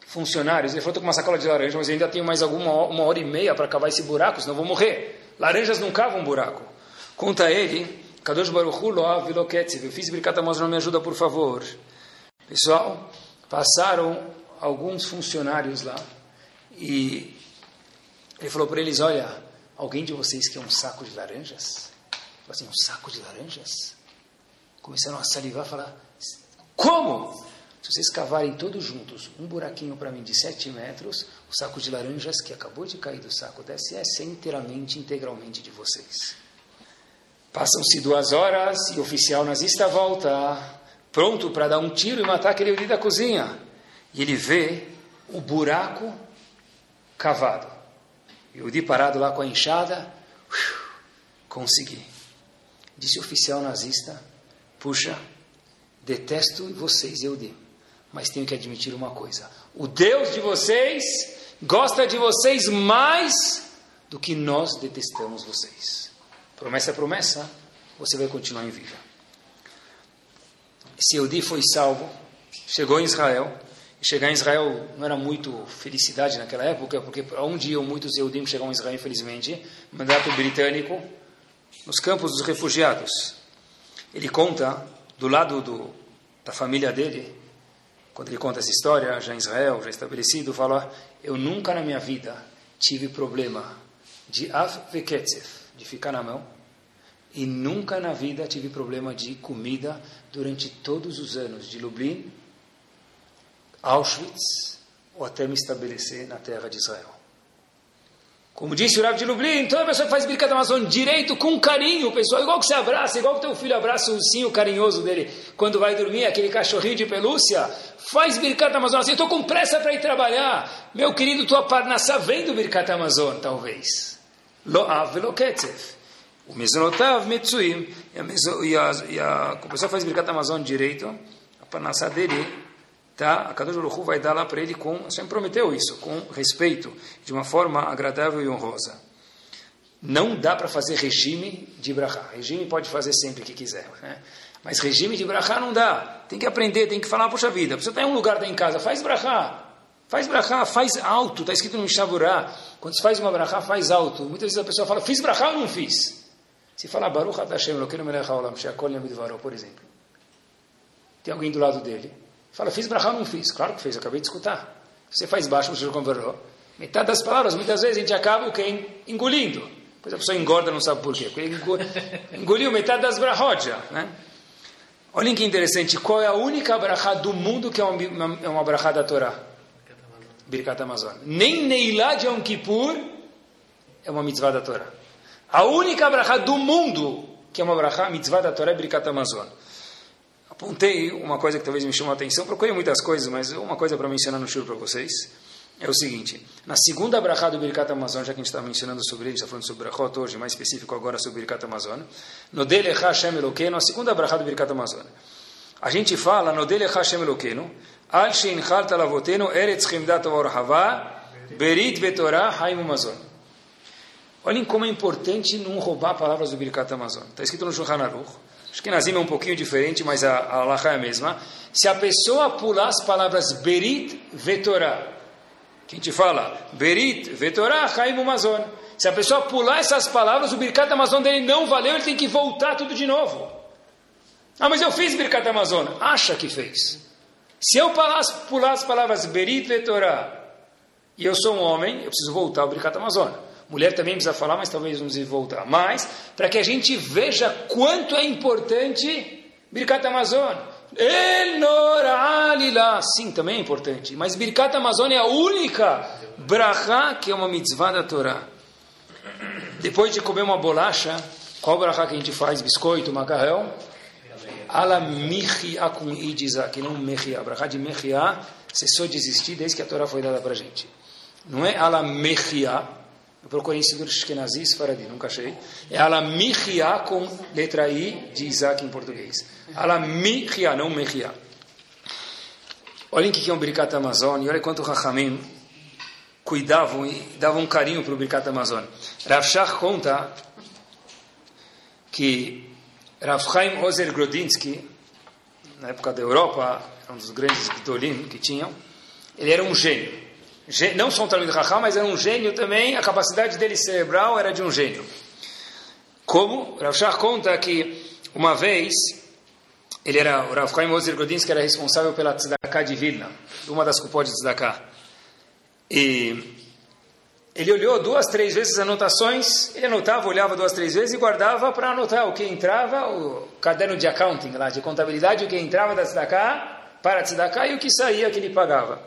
funcionários. Ele falou: estou com uma sacola de laranja, mas ainda tenho mais alguma uma hora e meia para cavar esse buraco, senão vou morrer. Laranjas não cavam buraco. Conta ele, Kadosh Baruch Loav. Eu fiz Birkat não me ajuda, por favor. Pessoal, passaram alguns funcionários lá e ele falou para eles: Olha, alguém de vocês quer um saco de laranjas? Falou assim: Um saco de laranjas? Começaram a salivar, falar: Como? Se vocês cavarem todos juntos um buraquinho para mim de 7 metros, o saco de laranjas que acabou de cair do saco SS é inteiramente, integralmente de vocês. Passam-se duas horas e o oficial nazista volta, pronto para dar um tiro e matar aquele Yuri da cozinha. E ele vê o buraco cavado. Yuri parado lá com a enxada, consegui. Disse o oficial nazista, puxa, detesto vocês, Yehudi mas tenho que admitir uma coisa: o Deus de vocês gosta de vocês mais do que nós detestamos vocês. Promessa é promessa, você vai continuar em vida. Esse Eudi foi salvo, chegou em Israel. E chegar em Israel não era muito felicidade naquela época, porque onde iam muitos Eudim chegaram em Israel, infelizmente, mandato britânico, nos campos dos refugiados. Ele conta, do lado do, da família dele, quando ele conta essa história, já em Israel, já estabelecido, fala: Eu nunca na minha vida tive problema de avveketzef, de ficar na mão, e nunca na vida tive problema de comida durante todos os anos de Lublin, Auschwitz, ou até me estabelecer na terra de Israel. Como disse o Rav de Lublin, toda pessoa que faz Birkat Amazon direito, com carinho, pessoal, igual que você abraça, igual que teu filho abraça o ursinho carinhoso dele quando vai dormir, aquele cachorrinho de pelúcia, faz Birkat Amazon assim, eu estou com pressa para ir trabalhar. Meu querido, tua parnassá vem do Birkat Amazon, talvez. Lo'av veloketzef. O mesonotav metzuim. E a pessoa faz Birkat Amazon direito, a parnassá dele tá? A Kadosh Baruch vai dar lá para ele com, Hashem prometeu isso, com respeito, de uma forma agradável e honrosa. Não dá para fazer regime de brachá. Regime pode fazer sempre que quiser, né? Mas regime de brachá não dá. Tem que aprender, tem que falar, poxa vida, você está em um lugar, está em casa, faz brachá. Faz brachá, faz alto, está escrito no Mishaburá. Quando se faz uma brachá, faz alto. Muitas vezes a pessoa fala, fiz brachá ou não fiz? Se falar Baruch Hashem, Elokeinu melech haolam, she'akol yamidvaro, por exemplo. Tem alguém do lado dele. Fala, fiz brachá ou não fiz? Claro que fez, acabei de escutar. Você faz baixo, você conversou. Metade das palavras, muitas vezes a gente acaba o quê? Engolindo. Depois a pessoa engorda, não sabe por quê. Porque engoliu metade das brachot já, né? Olhem que interessante, qual é a única brachá do mundo que é uma, é uma brachá da Torá? Birkat Amazon. Nem Neilá de Yom Kippur é uma mitzvah da Torá. A única brachá do mundo que é uma brachá, mitzvah da Torá é Birkat Amazon apontei uma coisa que talvez me chamou a atenção, procurei muitas coisas, mas uma coisa para mencionar no show para vocês é o seguinte, na segunda brachá do Birkat Amazon, já que a gente está mencionando sobre ele, está falando sobre Brachot hoje, mais específico agora sobre Birkat Amazon, no Dele Hashem Eloqueno, a segunda brachá do Birkat Amazon, a gente fala no Dele Hashem Eloqueno, Al Shein Chalta Lavoteno, Eretz Chimdat Orhava, Berit Vetorah Haim Amazon. Olhem como é importante não roubar palavras do Birkat Amazon. Está escrito no Shulchan Aruch, Acho que Nazim é um pouquinho diferente, mas a, a é a mesma. Se a pessoa pular as palavras Berit Vetorá, que a gente fala Berit Vetorá Chaim Amazon. Se a pessoa pular essas palavras, o Birkat Amazon dele não valeu, ele tem que voltar tudo de novo. Ah, mas eu fiz Birkat Amazon. Acha que fez. Se eu pular, as palavras Berit Vetorá e eu sou um homem, eu preciso voltar ao Birkat Amazon. Mulher também precisa falar, mas talvez vamos voltar. Mas, para que a gente veja quanto é importante Birkat Amazon. Enoralila. Sim, também é importante. Mas Birkat Amazon é a única brachá que é uma mitzvah da Torá. Depois de comer uma bolacha, qual brachá que a gente faz? Biscoito, macarrão? Ala michia com idiza, que não mechia. Brachá de mechia, cessou de existir desde que a Torá foi dada para gente. Não é ala eu procurei em Sidur Shkenazi, Faradi, nunca achei. É Alamichia com letra I de Isaac em português. Alamichia, não Mechia. Olhem o que é um Birkat Amazon e olha quanto Rahamim cuidavam e davam um carinho para o Birkat Amazon. Rav conta que Rav Chaim Ozer Grodinsky, na época da Europa, um dos grandes Gdolim que tinham, ele era um gênio. Não só um Talmud Raham, mas era um gênio também, a capacidade dele cerebral era de um gênio. Como? Rav Shach conta que uma vez ele era, o Rav Chaim Ozer Grodinsky era responsável pela Tzedakah de Vilna, uma das cupós de Tzedakah. E ele olhou duas, três vezes as anotações, ele anotava, olhava duas, três vezes e guardava para anotar o que entrava, o caderno de accounting lá, de contabilidade, o que entrava da Tzedakah, para a Tzedakah e o que saía que ele pagava.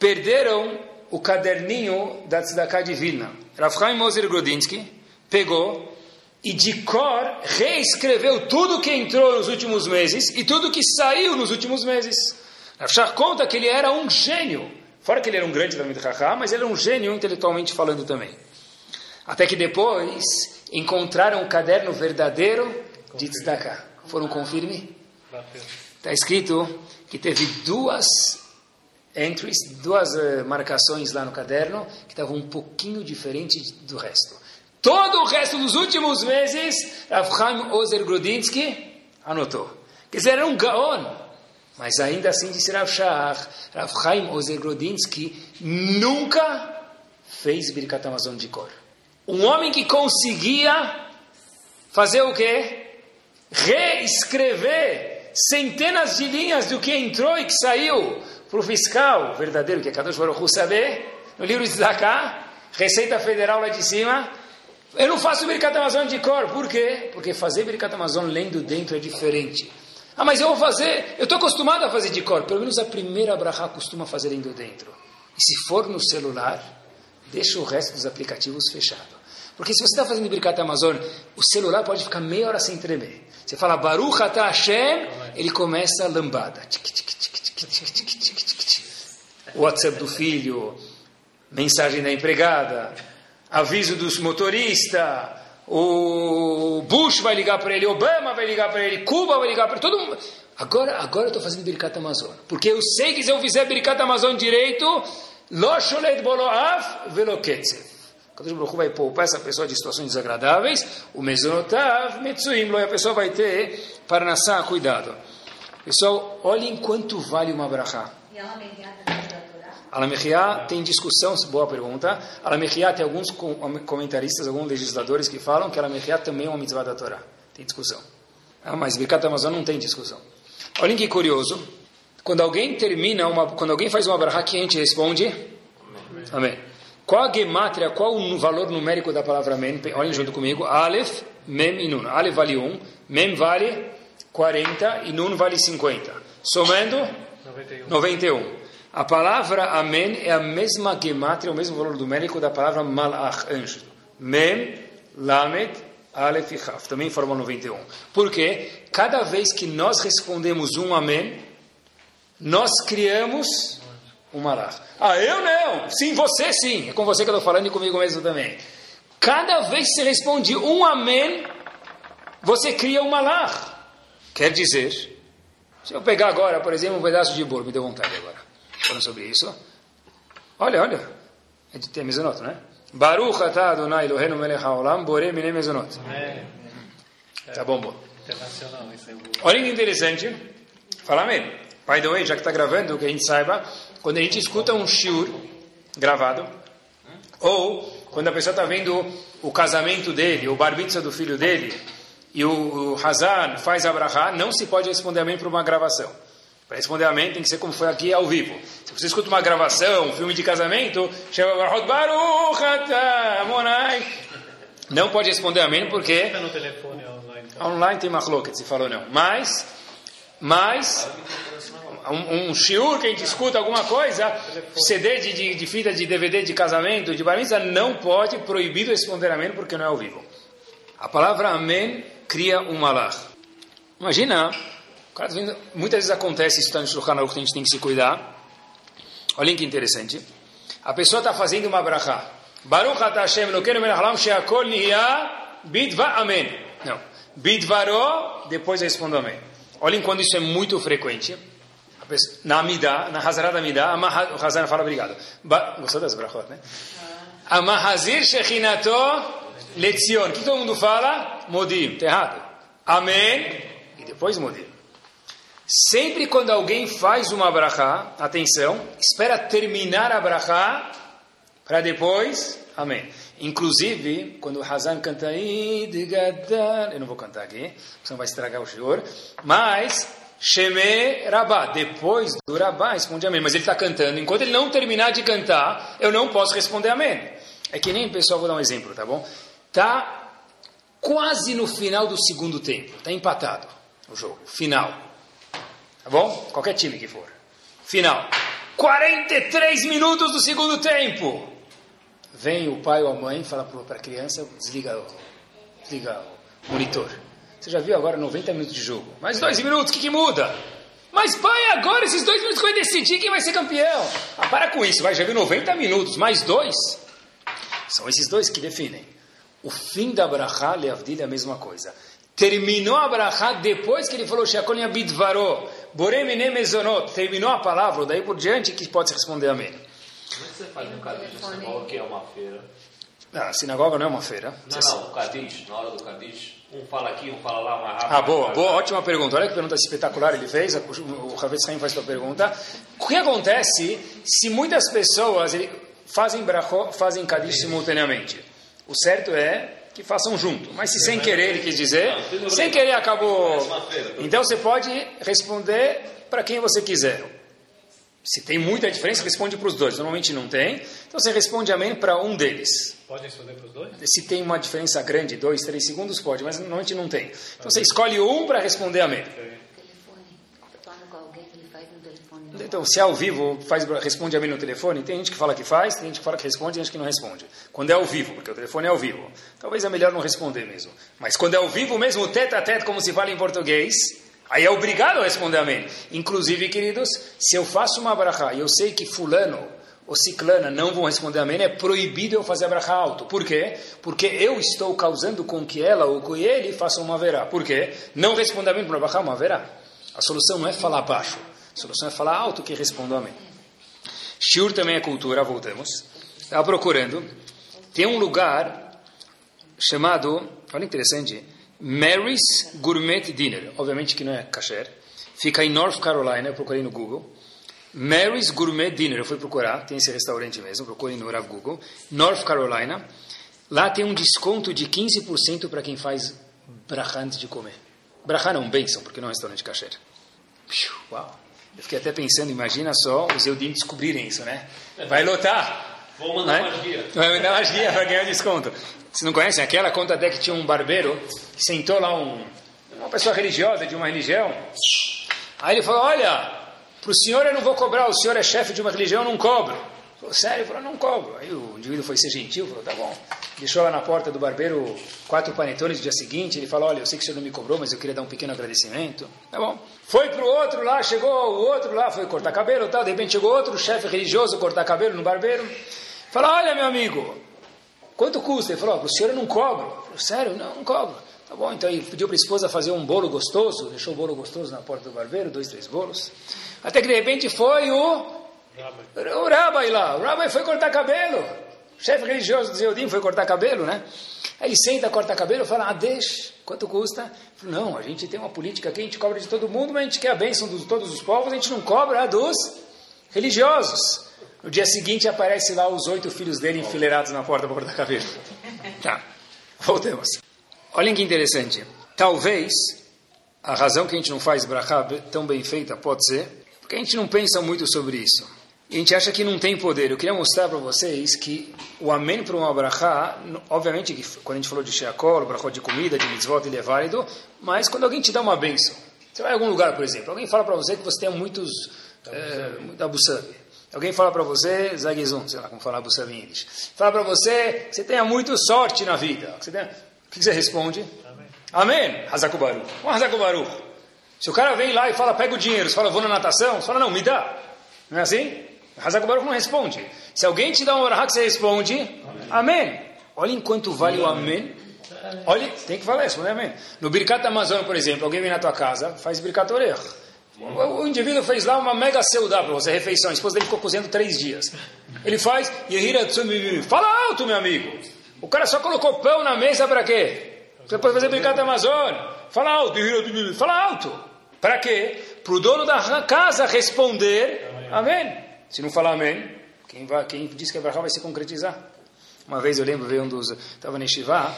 Perderam o caderninho da Tzedakah de Vilna. Rav Chaim Moser Grodinsky pegou e de cor reescreveu tudo que entrou nos últimos meses e tudo que saiu nos últimos meses. Rav Shach conta que ele era um gênio. Fora que ele era um grande Talmud Chacham, mas ele era um gênio intelectualmente falando também. Até que depois encontraram o caderno verdadeiro de Tzedakah. Foram confirme? Está escrito que teve duas entries, duas eh, marcações lá no caderno que estavam um pouquinho diferente do resto. Todo o resto dos últimos meses, Rav Chaim Ozer Grodinsky anotou. Quer dizer, era um gaon. Mas ainda assim, disse Rav Shach, Rav Chaim Ozer Grodinsky nunca fez Birkat Amazon de cor. Um homem que conseguia fazer o quê? Reescrever centenas de linhas do que entrou e que saiu para o fiscal verdadeiro, que é Kadosh Baruch saber, no livro de Zaká, Receita Federal lá de cima, eu não faço Birkat Amazon de cor. Por quê? Porque fazer Birkat Amazon lendo dentro é diferente. Ah, mas eu vou fazer, eu estou acostumado a fazer de cor. Pelo menos a primeira Abraha costuma fazer lendo dentro. E se for no celular, deixa o resto dos aplicativos fechado. Porque se você está fazendo Birkat Amazon, o celular pode ficar meia hora sem tremer. Você fala Baruch Atah Hashem, ele começa a lambada. Tic, tic, tic, tic, tic, tic, tic. O WhatsApp do filho, mensagem da empregada, aviso dos motoristas, o Bush vai ligar para ele, Obama vai ligar para ele, Cuba vai ligar para ele, todo mundo. Agora, agora eu estou fazendo Birkat Amazon. Porque eu sei que se eu fizer Birkat Amazon direito, Lo sholet boloav velo ketzev. Kadosh Baruch vai poupar essa pessoa de situações desagradáveis, o lo, e a pessoa vai ter parnassá, cuidado. Pessoal, olhem quanto vale uma brachá. E ela Torá? Alamechia tem discussão, boa pergunta. Alamechia tem alguns com- comentaristas, alguns legisladores que falam que Alamechia também é uma mitzvah da Torá. Tem discussão. Ah, mas Birkat Amazon não tem discussão. Olhem que curioso. Quando alguém termina uma, quando alguém faz uma brachá que a gente responde, Amém. Qual a gemátria, qual o valor numérico da palavra Amém? Olhem junto comigo. Aleph, Mem e Nun. Aleph vale 1, Mem vale 40 e Nun vale 50. Somando 91. A palavra Amém é a mesma gemátria, o mesmo valor numérico da palavra Malach, anjo. Mem, Lamed, Aleph e Chaf. Também forma 91. Por quê? Cada vez que nós respondemos um Amém, nós criamos um malach. Ah, eu não. Sim, você sim. É com você que eu estou falando e comigo mesmo também. Cada vez que você responde um amém, você cria um malach. Quer dizer, se eu pegar agora, por exemplo, um pedaço de bolo, me deu vontade agora, falando sobre isso. Olha, olha, é de ter mezonot, né? Baruch atah Adonai Eloheinu melech haolam, borei minei mezonot. Tá bom, bom. Internacional, isso é bom. Olha que interessante. Fala amém. By the way, já que está gravando, que a gente saiba, quando a gente escuta um shiur gravado, ou quando a pessoa está vendo o casamento dele, o bar mitzvah do filho dele, e o, o Hazan faz a brachá, não se pode responder amém para uma gravação. Para responder amém tem que ser como foi aqui ao vivo. Se você escuta uma gravação, um filme de casamento, chama Baruch Amonai. Não pode responder amém porque Tá no telefone online. então. Online tem machloket, se falou não. Mas, mas um, um shiur que a gente escuta alguma coisa, CD de, de, de fita de DVD de casamento, de barista, não pode, proibido responder amém porque não é ao vivo. A palavra amém cria um malach. Imagina, muitas vezes acontece, isso está no Shulchan Aruch, a gente tem que se cuidar. Olhem que interessante. A pessoa está fazendo uma brachá. Baruch atah Hashem Elokeinu melech haolam she'akol nihya bidva amém. Não. Bidvaro, depois respondo amém. Olhem quando isso é muito frequente. Na Amidá, na Hazará da Amidá, o Hazan fala obrigado. Ba, gostou das brachot, né? Amahazir Shechinato Lezion. O que todo mundo fala? Modim. Está errado. Amém. E depois Modim. Sempre quando alguém faz uma brachá, atenção, espera terminar a brachá para depois, amém. Inclusive, quando o Hazan canta eu não vou cantar aqui, senão vai estragar o senhor, mas Sheme Rabá, depois do Rabá responde amém, mas ele está cantando, enquanto ele não terminar de cantar, eu não posso responder amém. É que nem, pessoal, vou dar um exemplo, tá bom? Tá quase no final do segundo tempo, tá empatado o jogo, final. Tá bom? Qualquer time que for. Final. 43 minutos do segundo tempo. Vem o pai ou a mãe, fala para a criança, desliga o, desliga o monitor. Você já viu agora 90 minutos de jogo. Mais dois minutos, o que, que muda? Mas pai, agora esses dois minutos que vai decidir quem vai ser campeão. Ah, para com isso, vai, já viu 90 minutos, mais dois. São esses dois que definem. O fim da Brachá, Leavdil, é a mesma coisa. Terminou a Brachá depois que ele falou Shekolim Abidvaró, Boremine Mezonot. Terminou a palavra, daí por diante que pode responder amém. Como é que você faz um Kadish na sinagoga que é uma feira? Não, a sinagoga não é uma feira. Não, não, o Kadish, na hora do Kadish, um fala aqui, um fala lá, uma rápida. Ah, boa, boa, ótima pergunta. Olha que pergunta espetacular ele fez. O Ravetz Haim faz sua pergunta. O que acontece se muitas pessoas fazem brachó, fazem Kadish simultaneamente? O certo é que façam junto. Mas se sem querer ele quis dizer, sem querer acabou. Então você pode responder para quem você quiser. Se tem muita diferença, responde para os dois. Normalmente não tem. Então você responde amém para um deles. Pode responder para os dois? Se tem uma diferença grande, dois, três segundos, pode, mas normalmente não tem. Então você escolhe um para responder amém. Então, se é ao vivo, faz, responde a mim no telefone, tem gente que fala que faz, tem gente que fala que responde, tem gente que não responde. Quando é ao vivo, porque o telefone é ao vivo. Talvez é melhor não responder mesmo. Mas quando é ao vivo mesmo, tete a como se fala em português, aí é obrigado a responder amém. Inclusive, queridos, se eu faço uma brachá e eu sei que fulano ou ciclana não vão responder amém, é proibido eu fazer a brachá alto. Por quê? Porque eu estou causando com que ela ou com ele façam uma verá. Por quê? Não responder amém para brachá, uma verá. A solução não é falar baixo. A solução é falar alto que respondo amém. Shur também é cultura, voltamos. Estava procurando. Tem um lugar chamado, olha interessante, Mary's Gourmet Dinner. Obviamente que não é kasher. Fica em North Carolina, eu procurei no Google. Mary's Gourmet Dinner, eu fui procurar, tem esse restaurante mesmo, procurei no Google. North Carolina. Lá tem um desconto de 15% para quem faz brachá antes de comer. Brachá não, bênção, porque não é um restaurante kasher. Uau! Eu fiquei até pensando, imagina só os Eudim descobrirem isso, né? Vai lotar. Vou mandar né? uma guia. Vai mandar uma guia para ganhar desconto. Vocês não conhecem aquela conta até que tinha um barbeiro que sentou lá um, uma pessoa religiosa de uma religião. Aí ele falou: Olha, para o senhor eu não vou cobrar, o senhor é chefe de uma religião, eu não cobro. Falou, sério? Falou, não cobro. Aí o indivíduo foi ser gentil, falou, tá bom. Deixou lá na porta do barbeiro quatro panetones no dia seguinte. Ele falou, olha, eu sei que o senhor não me cobrou, mas eu queria dar um pequeno agradecimento. Tá bom. Foi para o outro lá, chegou o outro lá, foi cortar cabelo tal. De repente chegou outro chefe religioso cortar cabelo no barbeiro. Falou, olha, meu amigo, quanto custa? Ele falou, para o senhor eu não cobro. Falou, sério? Não, não cobro. Tá bom, então ele pediu para a esposa fazer um bolo gostoso, deixou o bolo gostoso na porta do barbeiro, dois, três bolos. Até que de repente foi o o Rabai lá, o Rabai foi cortar cabelo. O chefe religioso do Zeudim foi cortar cabelo, né? Aí senta, corta cabelo, fala, ah, deixa, quanto custa? Falo, não, a gente tem uma política aqui, a gente cobra de todo mundo, mas a gente quer a bênção de todos os povos, a gente não cobra a dos religiosos. No dia seguinte aparece lá os oito filhos dele enfileirados na porta para cortar cabelo. Tá, voltemos. Olhem que interessante. Talvez a razão que a gente não faz brachá tão bem feita pode ser porque a gente não pensa muito sobre isso. A gente acha que não tem poder. Eu queria mostrar para vocês que o amém para uma brachá, obviamente quando a gente falou de sheakol, brachó de comida, de mitzvot, ele é válido, mas quando alguém te dá uma benção, você vai a algum lugar, por exemplo, alguém fala para você que você tem muitos é, da Busabi. Alguém fala para você, Zagizum, sei lá como falar Busabi em Yiddish. Fala para você que você tenha muita sorte na vida. Que. O que você responde? Amém. Hazakubaru. Um Hazakubaru. Se o cara vem lá e fala, pega o dinheiro, você fala, vou na natação, você fala, não, me dá. Não é assim? Hazak Baruch não responde. Se alguém te dá um orahá você responde, amém. Olha enquanto vale o amém. Olha, tem que falar né, amém? No Birkat Amazon, por exemplo, alguém vem na tua casa, faz Birkat Orech. O, indivíduo fez lá uma mega seudá para você, refeição. A esposa dele ficou cozinhando três dias. Ele faz, fala alto, meu amigo. O cara só colocou pão na mesa para quê? Você pode fazer brincadeira Amazônia. Fala alto, fala alto. Para quê? Para o dono da casa responder amém. Se não falar amém, quem, vai, quem diz que a Abraão vai se concretizar? Uma vez eu lembro, veio um dos. Estava na Shivá,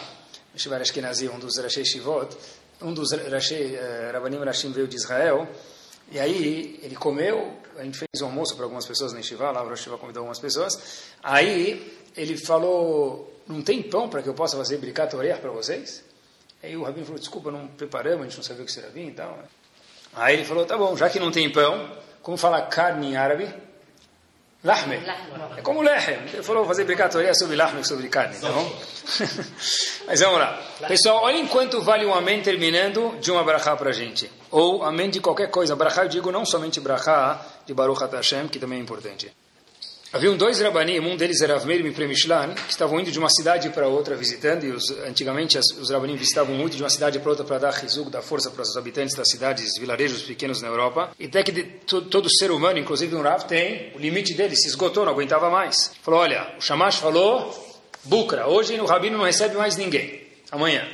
Shiva Ashkenazi, um dos Rashei Shivot, um dos Rashei, uh, Rabanim Rashim veio de Israel, e aí ele comeu, a gente fez um almoço para algumas pessoas na Shivá, lá o Rosh convidou algumas pessoas, aí ele falou, não tem pão para que eu possa fazer bricat orelha para vocês? Aí o Rabino falou, desculpa, não preparamos, a gente não sabia o que será vir e tal. Aí ele falou, tá bom, já que não tem pão, como falar carne em árabe? Lahme. É como lehem. Ele falou fazer brincatoria sobre lahme, sobre carne, tá bom? Mas vamos lá. Pessoal, olha enquanto vale um amém terminando de uma brachá para a gente. Ou amém de qualquer coisa. Brachá eu digo não somente brachá de Baruch Hashem, que também é importante. Haviam dois rabanim, um deles era Avmeir e Premishlan, que estavam indo de uma cidade para outra visitando, e os, antigamente as, os rabanim visitavam muito de uma cidade para outra para dar rizug, dar força para os habitantes das cidades, vilarejos pequenos na Europa. E até que de, to, todo ser humano, inclusive um Rav, tem o limite dele, se esgotou, não aguentava mais. Falou, olha, o Shamash falou, Bukra, hoje o rabino não recebe mais ninguém. Amanhã.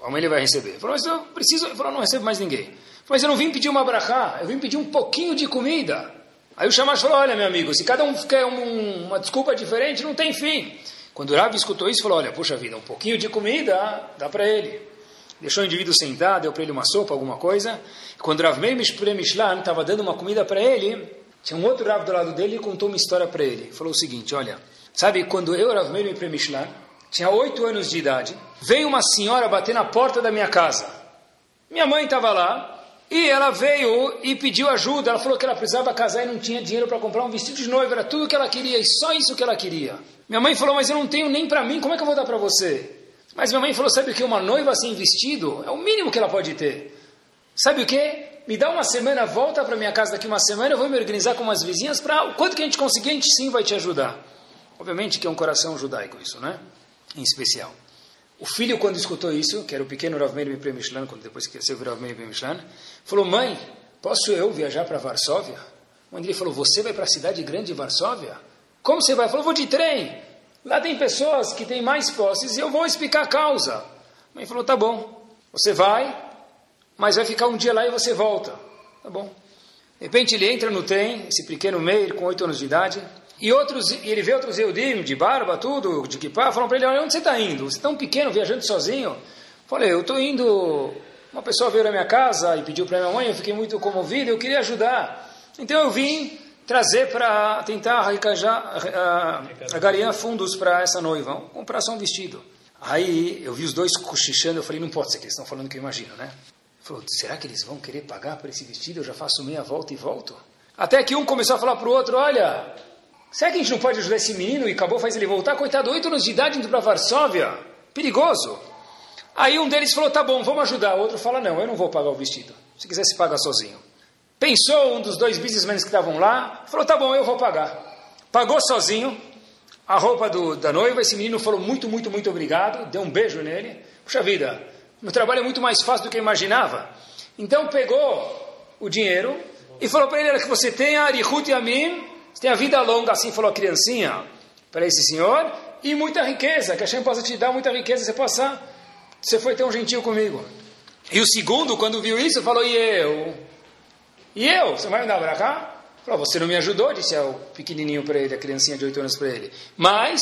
Amanhã ele vai receber. Falou, mas eu preciso, falou, não recebo mais ninguém. Falou, mas eu não vim pedir uma brachá, eu vim pedir um pouquinho de comida. Aí o Shamash falou, olha meu amigo, se cada um quer um, uma desculpa diferente, não tem fim. Quando o Rabi escutou isso, falou, olha, puxa vida, um pouquinho de comida dá para ele. Deixou o indivíduo sentado, deu para ele uma sopa, alguma coisa. Quando o Rav Meir Mishlan estava dando uma comida para ele, tinha um outro Rav do lado dele e contou uma história para ele. Falou o seguinte, olha, sabe, quando eu, Rav Meir Mishlan, tinha oito anos de idade, veio uma senhora bater na porta da minha casa. Minha mãe estava lá, e ela veio e pediu ajuda. Ela falou que ela precisava casar e não tinha dinheiro para comprar um vestido de noiva. Era tudo que ela queria e só isso que ela queria. Minha mãe falou: Mas eu não tenho nem para mim, como é que eu vou dar para você? Mas minha mãe falou: Sabe o que? Uma noiva sem vestido é o mínimo que ela pode ter. Sabe o que? Me dá uma semana, volta para minha casa daqui uma semana, eu vou me organizar com umas vizinhas para o quanto que a gente conseguir, a gente sim vai te ajudar. Obviamente que é um coração judaico isso, né? Em especial. O filho, quando escutou isso, que era o pequeno Rav Meir Premishlan, quando depois cresceu o Rav Meir Premishlan, falou, mãe, posso eu viajar para Varsóvia? Mãe dele falou, você vai para a cidade grande de Varsóvia? Como você vai? Falou, vou de trem. Lá tem pessoas que têm mais posses e eu vou explicar a causa. A mãe falou, tá bom, você vai, mas vai ficar um dia lá e você volta. Tá bom. De repente ele entra no trem, esse pequeno Meir, com oito anos de idade, e outros, ele vê outros Eudim, de barba, tudo, de kipá, falam para ele, olha, onde você está indo? Você é tão pequeno, viajando sozinho. Falei, eu estou indo... Uma pessoa veio na minha casa e pediu para minha mãe, eu fiquei muito comovido, eu queria ajudar. Então eu vim trazer para tentar agariar fundos para essa noiva, comprar só um vestido. Aí eu vi os dois cochichando, eu falei, não pode ser que eles estão falando que eu imagino, né? Falou, será que eles vão querer pagar por esse vestido? Eu já faço meia volta e volto. Até que um começou a falar para o outro, olha, Será que a gente não pode ajudar esse menino e acabou faz ele voltar? Coitado, oito anos de idade indo para Varsóvia. Perigoso. Aí um deles falou, tá bom, vamos ajudar. O outro fala, não, eu não vou pagar o vestido. Se quiser, se paga sozinho. Pensou um dos dois businessmen que estavam lá, falou, tá bom, eu vou pagar. Pagou sozinho a roupa do, da noiva. Esse menino falou muito, muito, muito obrigado. Deu um beijo nele. Puxa vida, meu trabalho é muito mais fácil do que eu imaginava. Então pegou o dinheiro e falou para ele, que você tenha Arihut Yamim, você tem a vida longa, assim falou a criancinha, para esse senhor, e muita riqueza, que a Hashem possa te dar muita riqueza, você possa, você foi tão gentil comigo. E o segundo, quando viu isso, falou, e eu? E eu? Você vai me dar para cá? Falou, você não me ajudou, disse o pequenininho para ele, a criancinha de 8 anos para ele. Mas,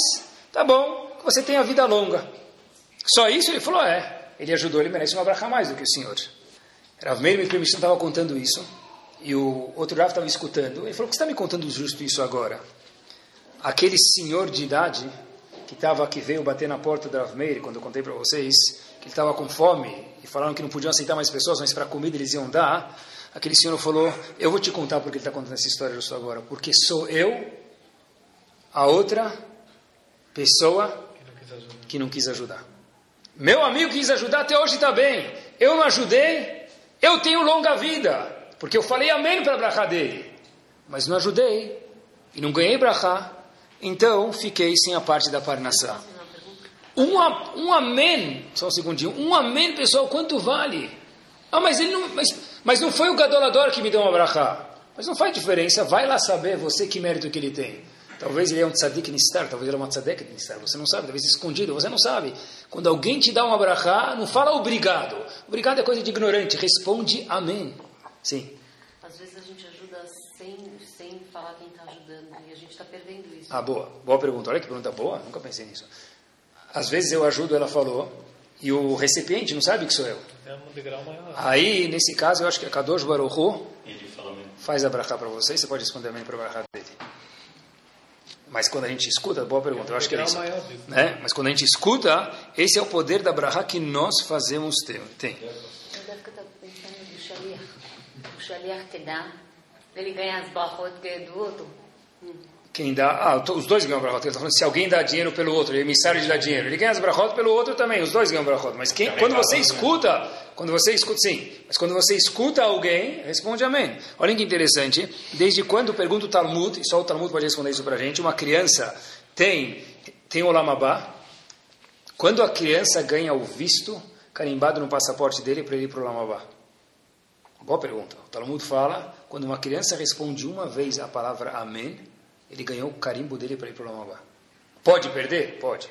tá bom, você tem a vida longa. Só isso? Ele falou, é. Ele ajudou, ele merece uma bracha mais do que o senhor. Rav Meir me estava contando isso. E o outro Rav estava escutando. Ele falou: Por que está me contando justo isso agora? Aquele senhor de idade que estava que veio bater na porta da Rav Meir, quando eu contei para vocês, que ele estava com fome e falaram que não podiam aceitar mais pessoas, mas para comida eles iam dar. Aquele senhor falou: Eu vou te contar porque ele está contando essa história justo agora. Porque sou eu, a outra pessoa que não quis ajudar. Meu amigo quis ajudar, até hoje está bem. Eu não ajudei, eu tenho longa vida. Porque eu falei amém para a brachá dele. Mas não ajudei. E não ganhei brachá. Então fiquei sem a parte da parnassá. Um, um amém, só um segundinho. Um amém, pessoal, quanto vale? Ah, mas ele não, mas, mas não foi o gadolador que me deu uma brachá. Mas não faz diferença, vai lá saber você que mérito que ele tem. Talvez ele é um tzadik nistar, talvez ele é uma tzadek nistar, você não sabe, talvez escondido, você não sabe. Quando alguém te dá uma brachá, não fala obrigado. Obrigado é coisa de ignorante, responde amém. Sim. Às vezes a gente ajuda sem, sem falar quem está ajudando e a gente está perdendo isso. Ah, boa. Boa pergunta. Olha que pergunta boa, nunca pensei nisso. Às vezes eu ajudo, ela falou, e o recipiente não sabe que sou eu. É um degrau maior. Aí, nesse caso, eu acho que é Kadosh Baruch Hu, Ele fala mesmo. faz a para você e você pode responder amém para a dele. Mas quando a gente escuta, boa pergunta, eu acho que é isso. Né? Mas quando a gente escuta, esse é o poder da brachá que nós fazemos ter. Tem. Eu deve estar pensando do Shaliach. O Shaliach dá, ele ganha as barrotas do outro. Quem dá. Ah, os dois ganham brachot. Ele está falando se alguém dá dinheiro pelo outro, ele é emissário de dar dinheiro. Ele ganha as brachot pelo outro também, os dois ganham brachot. Mas quem, quando você escuta, quando você escuta, sim, mas quando você escuta alguém, responde amém. Olha que interessante. Desde quando, pergunta o Talmud, e só o Talmud pode responder isso para a gente, uma criança tem, tem o Lamabá. Quando a criança ganha o visto carimbado no passaporte dele para ele ir para o Lamabá? Boa pergunta. O Talmud fala, quando uma criança responde uma vez a palavra amém, ele ganhou o carimbo dele para ir para o Lamabá. Pode perder? Pode.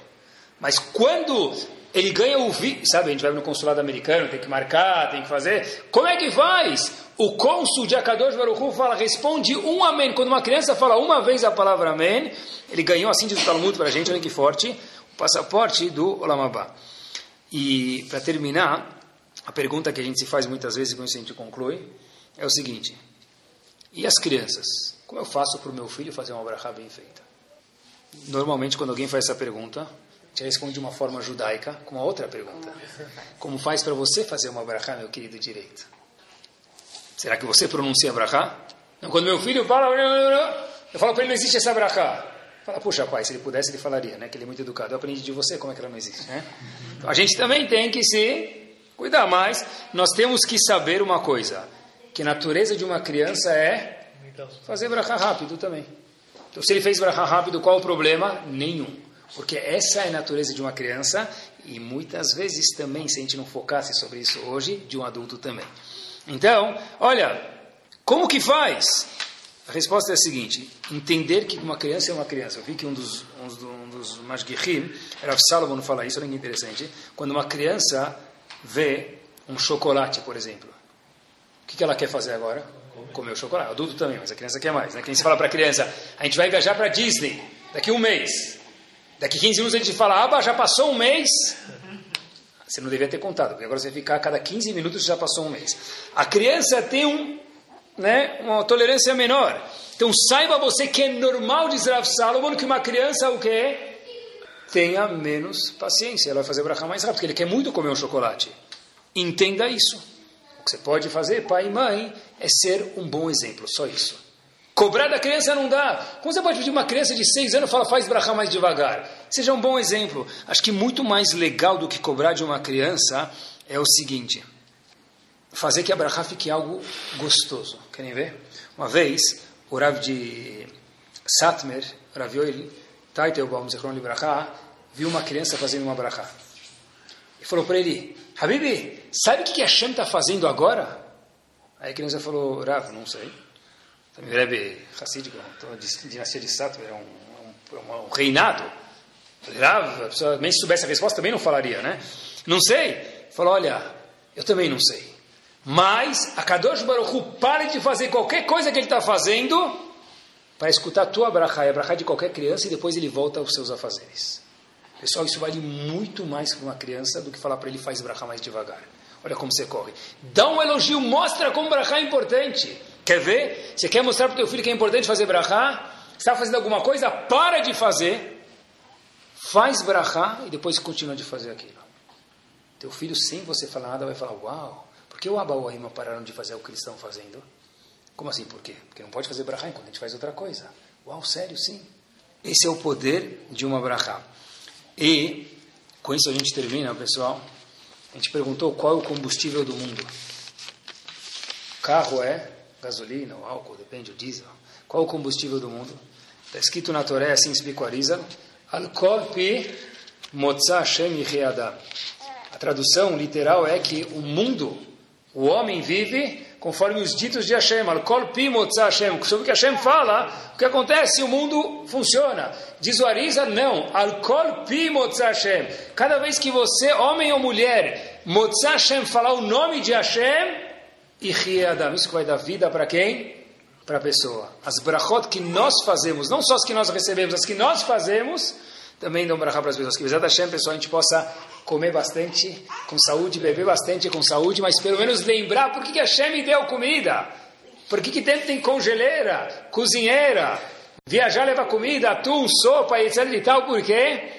Mas quando ele ganha o visto, sabe, a gente vai no consulado americano, tem que marcar, tem que fazer. Como é que faz? O cônsul de Akadosh Baruch Hu fala, responde um amém. Quando uma criança fala uma vez a palavra amém, ele ganhou, assim diz o Talmud para a gente, olha que forte, o passaporte do Olamabá. E, para terminar, a pergunta que a gente se faz muitas vezes, e com isso a gente conclui, é o seguinte. E as crianças? Como eu faço para o meu filho fazer uma brachá bem feita? Normalmente, quando alguém faz essa pergunta, gente responde de uma forma judaica com uma outra pergunta. Como faz para você fazer uma brachá, meu querido direito? Será que você pronuncia brachá? Quando meu filho fala, eu falo para ele, não existe essa brachá. Fala, puxa, pai, se ele pudesse, ele falaria, né? Que ele é muito educado. Eu aprendi de você como é que ela não existe, né? Então, a gente também tem que se cuidar mais. Nós temos que saber uma coisa, que a natureza de uma criança é fazer brachá rápido também. Então, se ele fez brachá rápido, qual o problema? Nenhum. Porque essa é a natureza de uma criança e muitas vezes também, se a gente não focasse sobre isso hoje, de um adulto também. Então, olha, como que faz? A resposta é a seguinte: entender que uma criança é uma criança. Eu vi que um dos, um dos, um dos Rav Salomon fala isso, olha que interessante. Quando uma criança vê um chocolate, por exemplo, o que, que ela quer fazer agora? Comer o chocolate. Adulto também, mas a criança quer mais. Né? Que nem se fala para a criança, a gente vai viajar para Disney daqui um mês. Daqui 15 minutos a gente fala, aba, já passou um mês. Você não devia ter contado, porque agora você vai ficar a cada 15 minutos já passou um mês. A criança tem um, né, uma tolerância menor. Então saiba você que é normal, diz Rav Salomon, que uma criança o quê? Tenha menos paciência. Ela vai fazer brachá mais rápido, porque ele quer muito comer um chocolate. Entenda isso. O que você pode fazer, pai e mãe, é ser um bom exemplo, só isso. Cobrar da criança não dá. Como você pode pedir uma criança de 6 anos fala faz brachá mais devagar? Seja um bom exemplo. Acho que muito mais legal do que cobrar de uma criança é o seguinte: fazer que a brachá fique algo gostoso. Querem ver? Uma vez, o Rav de Satmer, Rav Yoel Taitelbaum Zechron Librachá, viu uma criança fazendo uma brachá. E falou para ele, Habibi, sabe o que Hashem está fazendo agora? Aí a criança falou, Rav, não sei. Também Rebbe Hassidico, então, de dinastia de Satmer, é um, um, um reinado. Rav, a pessoa, nem se soubesse a resposta, também não falaria, né? Não sei. Falou, olha, eu também não sei. Mas a Kadosh Baruch Hu pare de fazer qualquer coisa que ele está fazendo para escutar a tua brachá e a brachá de qualquer criança e depois ele volta aos seus afazeres. Pessoal, isso vale muito mais para uma criança do que falar para ele faz brachá mais devagar. Olha como você corre. Dá um elogio, mostra como brachá é importante. Quer ver? Você quer mostrar para o teu filho que é importante fazer brachá? Está fazendo alguma coisa? Para de fazer. Faz brachá e depois continua de fazer aquilo. Teu filho, sem você falar nada, vai falar, uau, por que o Abba e o Ahima pararam de fazer o que eles estão fazendo? Como assim, por quê? Porque não pode fazer brachá enquanto a gente faz outra coisa. Uau, sério, sim. Esse é o poder de uma brachá. E, com isso a gente termina, pessoal. A gente perguntou qual é o combustível do mundo. Carro é gasolina ou álcool, depende, o diesel. Qual é o combustível do mundo? Está escrito na Toré, assim explica o Arizal. Al-kol pi motza Hashem. A tradução literal é que o mundo, O homem vive conforme os ditos de Hashem, Al-Kol Hashem, sobre o que Hashem fala, o que acontece, o mundo funciona. Diz o Arisa, não, Al-Kol Hashem. Cada vez que você, homem ou mulher, Motza Hashem, falar o nome de Hashem, Adam, isso que vai dar vida para quem? Para a pessoa. As brachot que nós fazemos, não só as que nós recebemos, as que nós fazemos, também dão brachá para as pessoas. Que Bezat Hashem, pessoal, a gente possa comer bastante, com saúde, beber bastante com saúde, mas pelo menos lembrar por que, que Hashem me deu comida. Por que, que dentro tem congeleira, cozinheira, viajar leva comida, atum, sopa, etc e tal, por quê?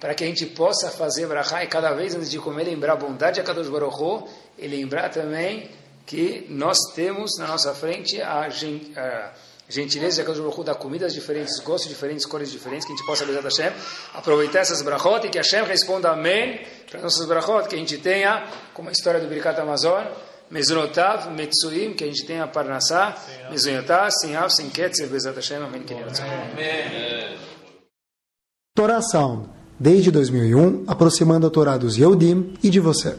Para que a gente possa fazer brachá e cada vez antes de comer lembrar a bondade de Kadosh Baruch e lembrar também que nós temos na nossa frente a, a gentileza de Akadosh Baruch dar comidas diferentes, gostos diferentes, cores diferentes, que a gente possa beijar Hashem, aproveitar essas brachot e que Hashem responda amém para nossas brachot, que a gente tenha, como a história do Birkat Amazon, Mezunotav, Metsuim, que a gente tenha Parnassá, Mezunotav, Sinhav, Sinketzer, Bezat Hashem, Amém. Amém. Torá desde 2001, aproximando a Torá dos Yehudim e de você.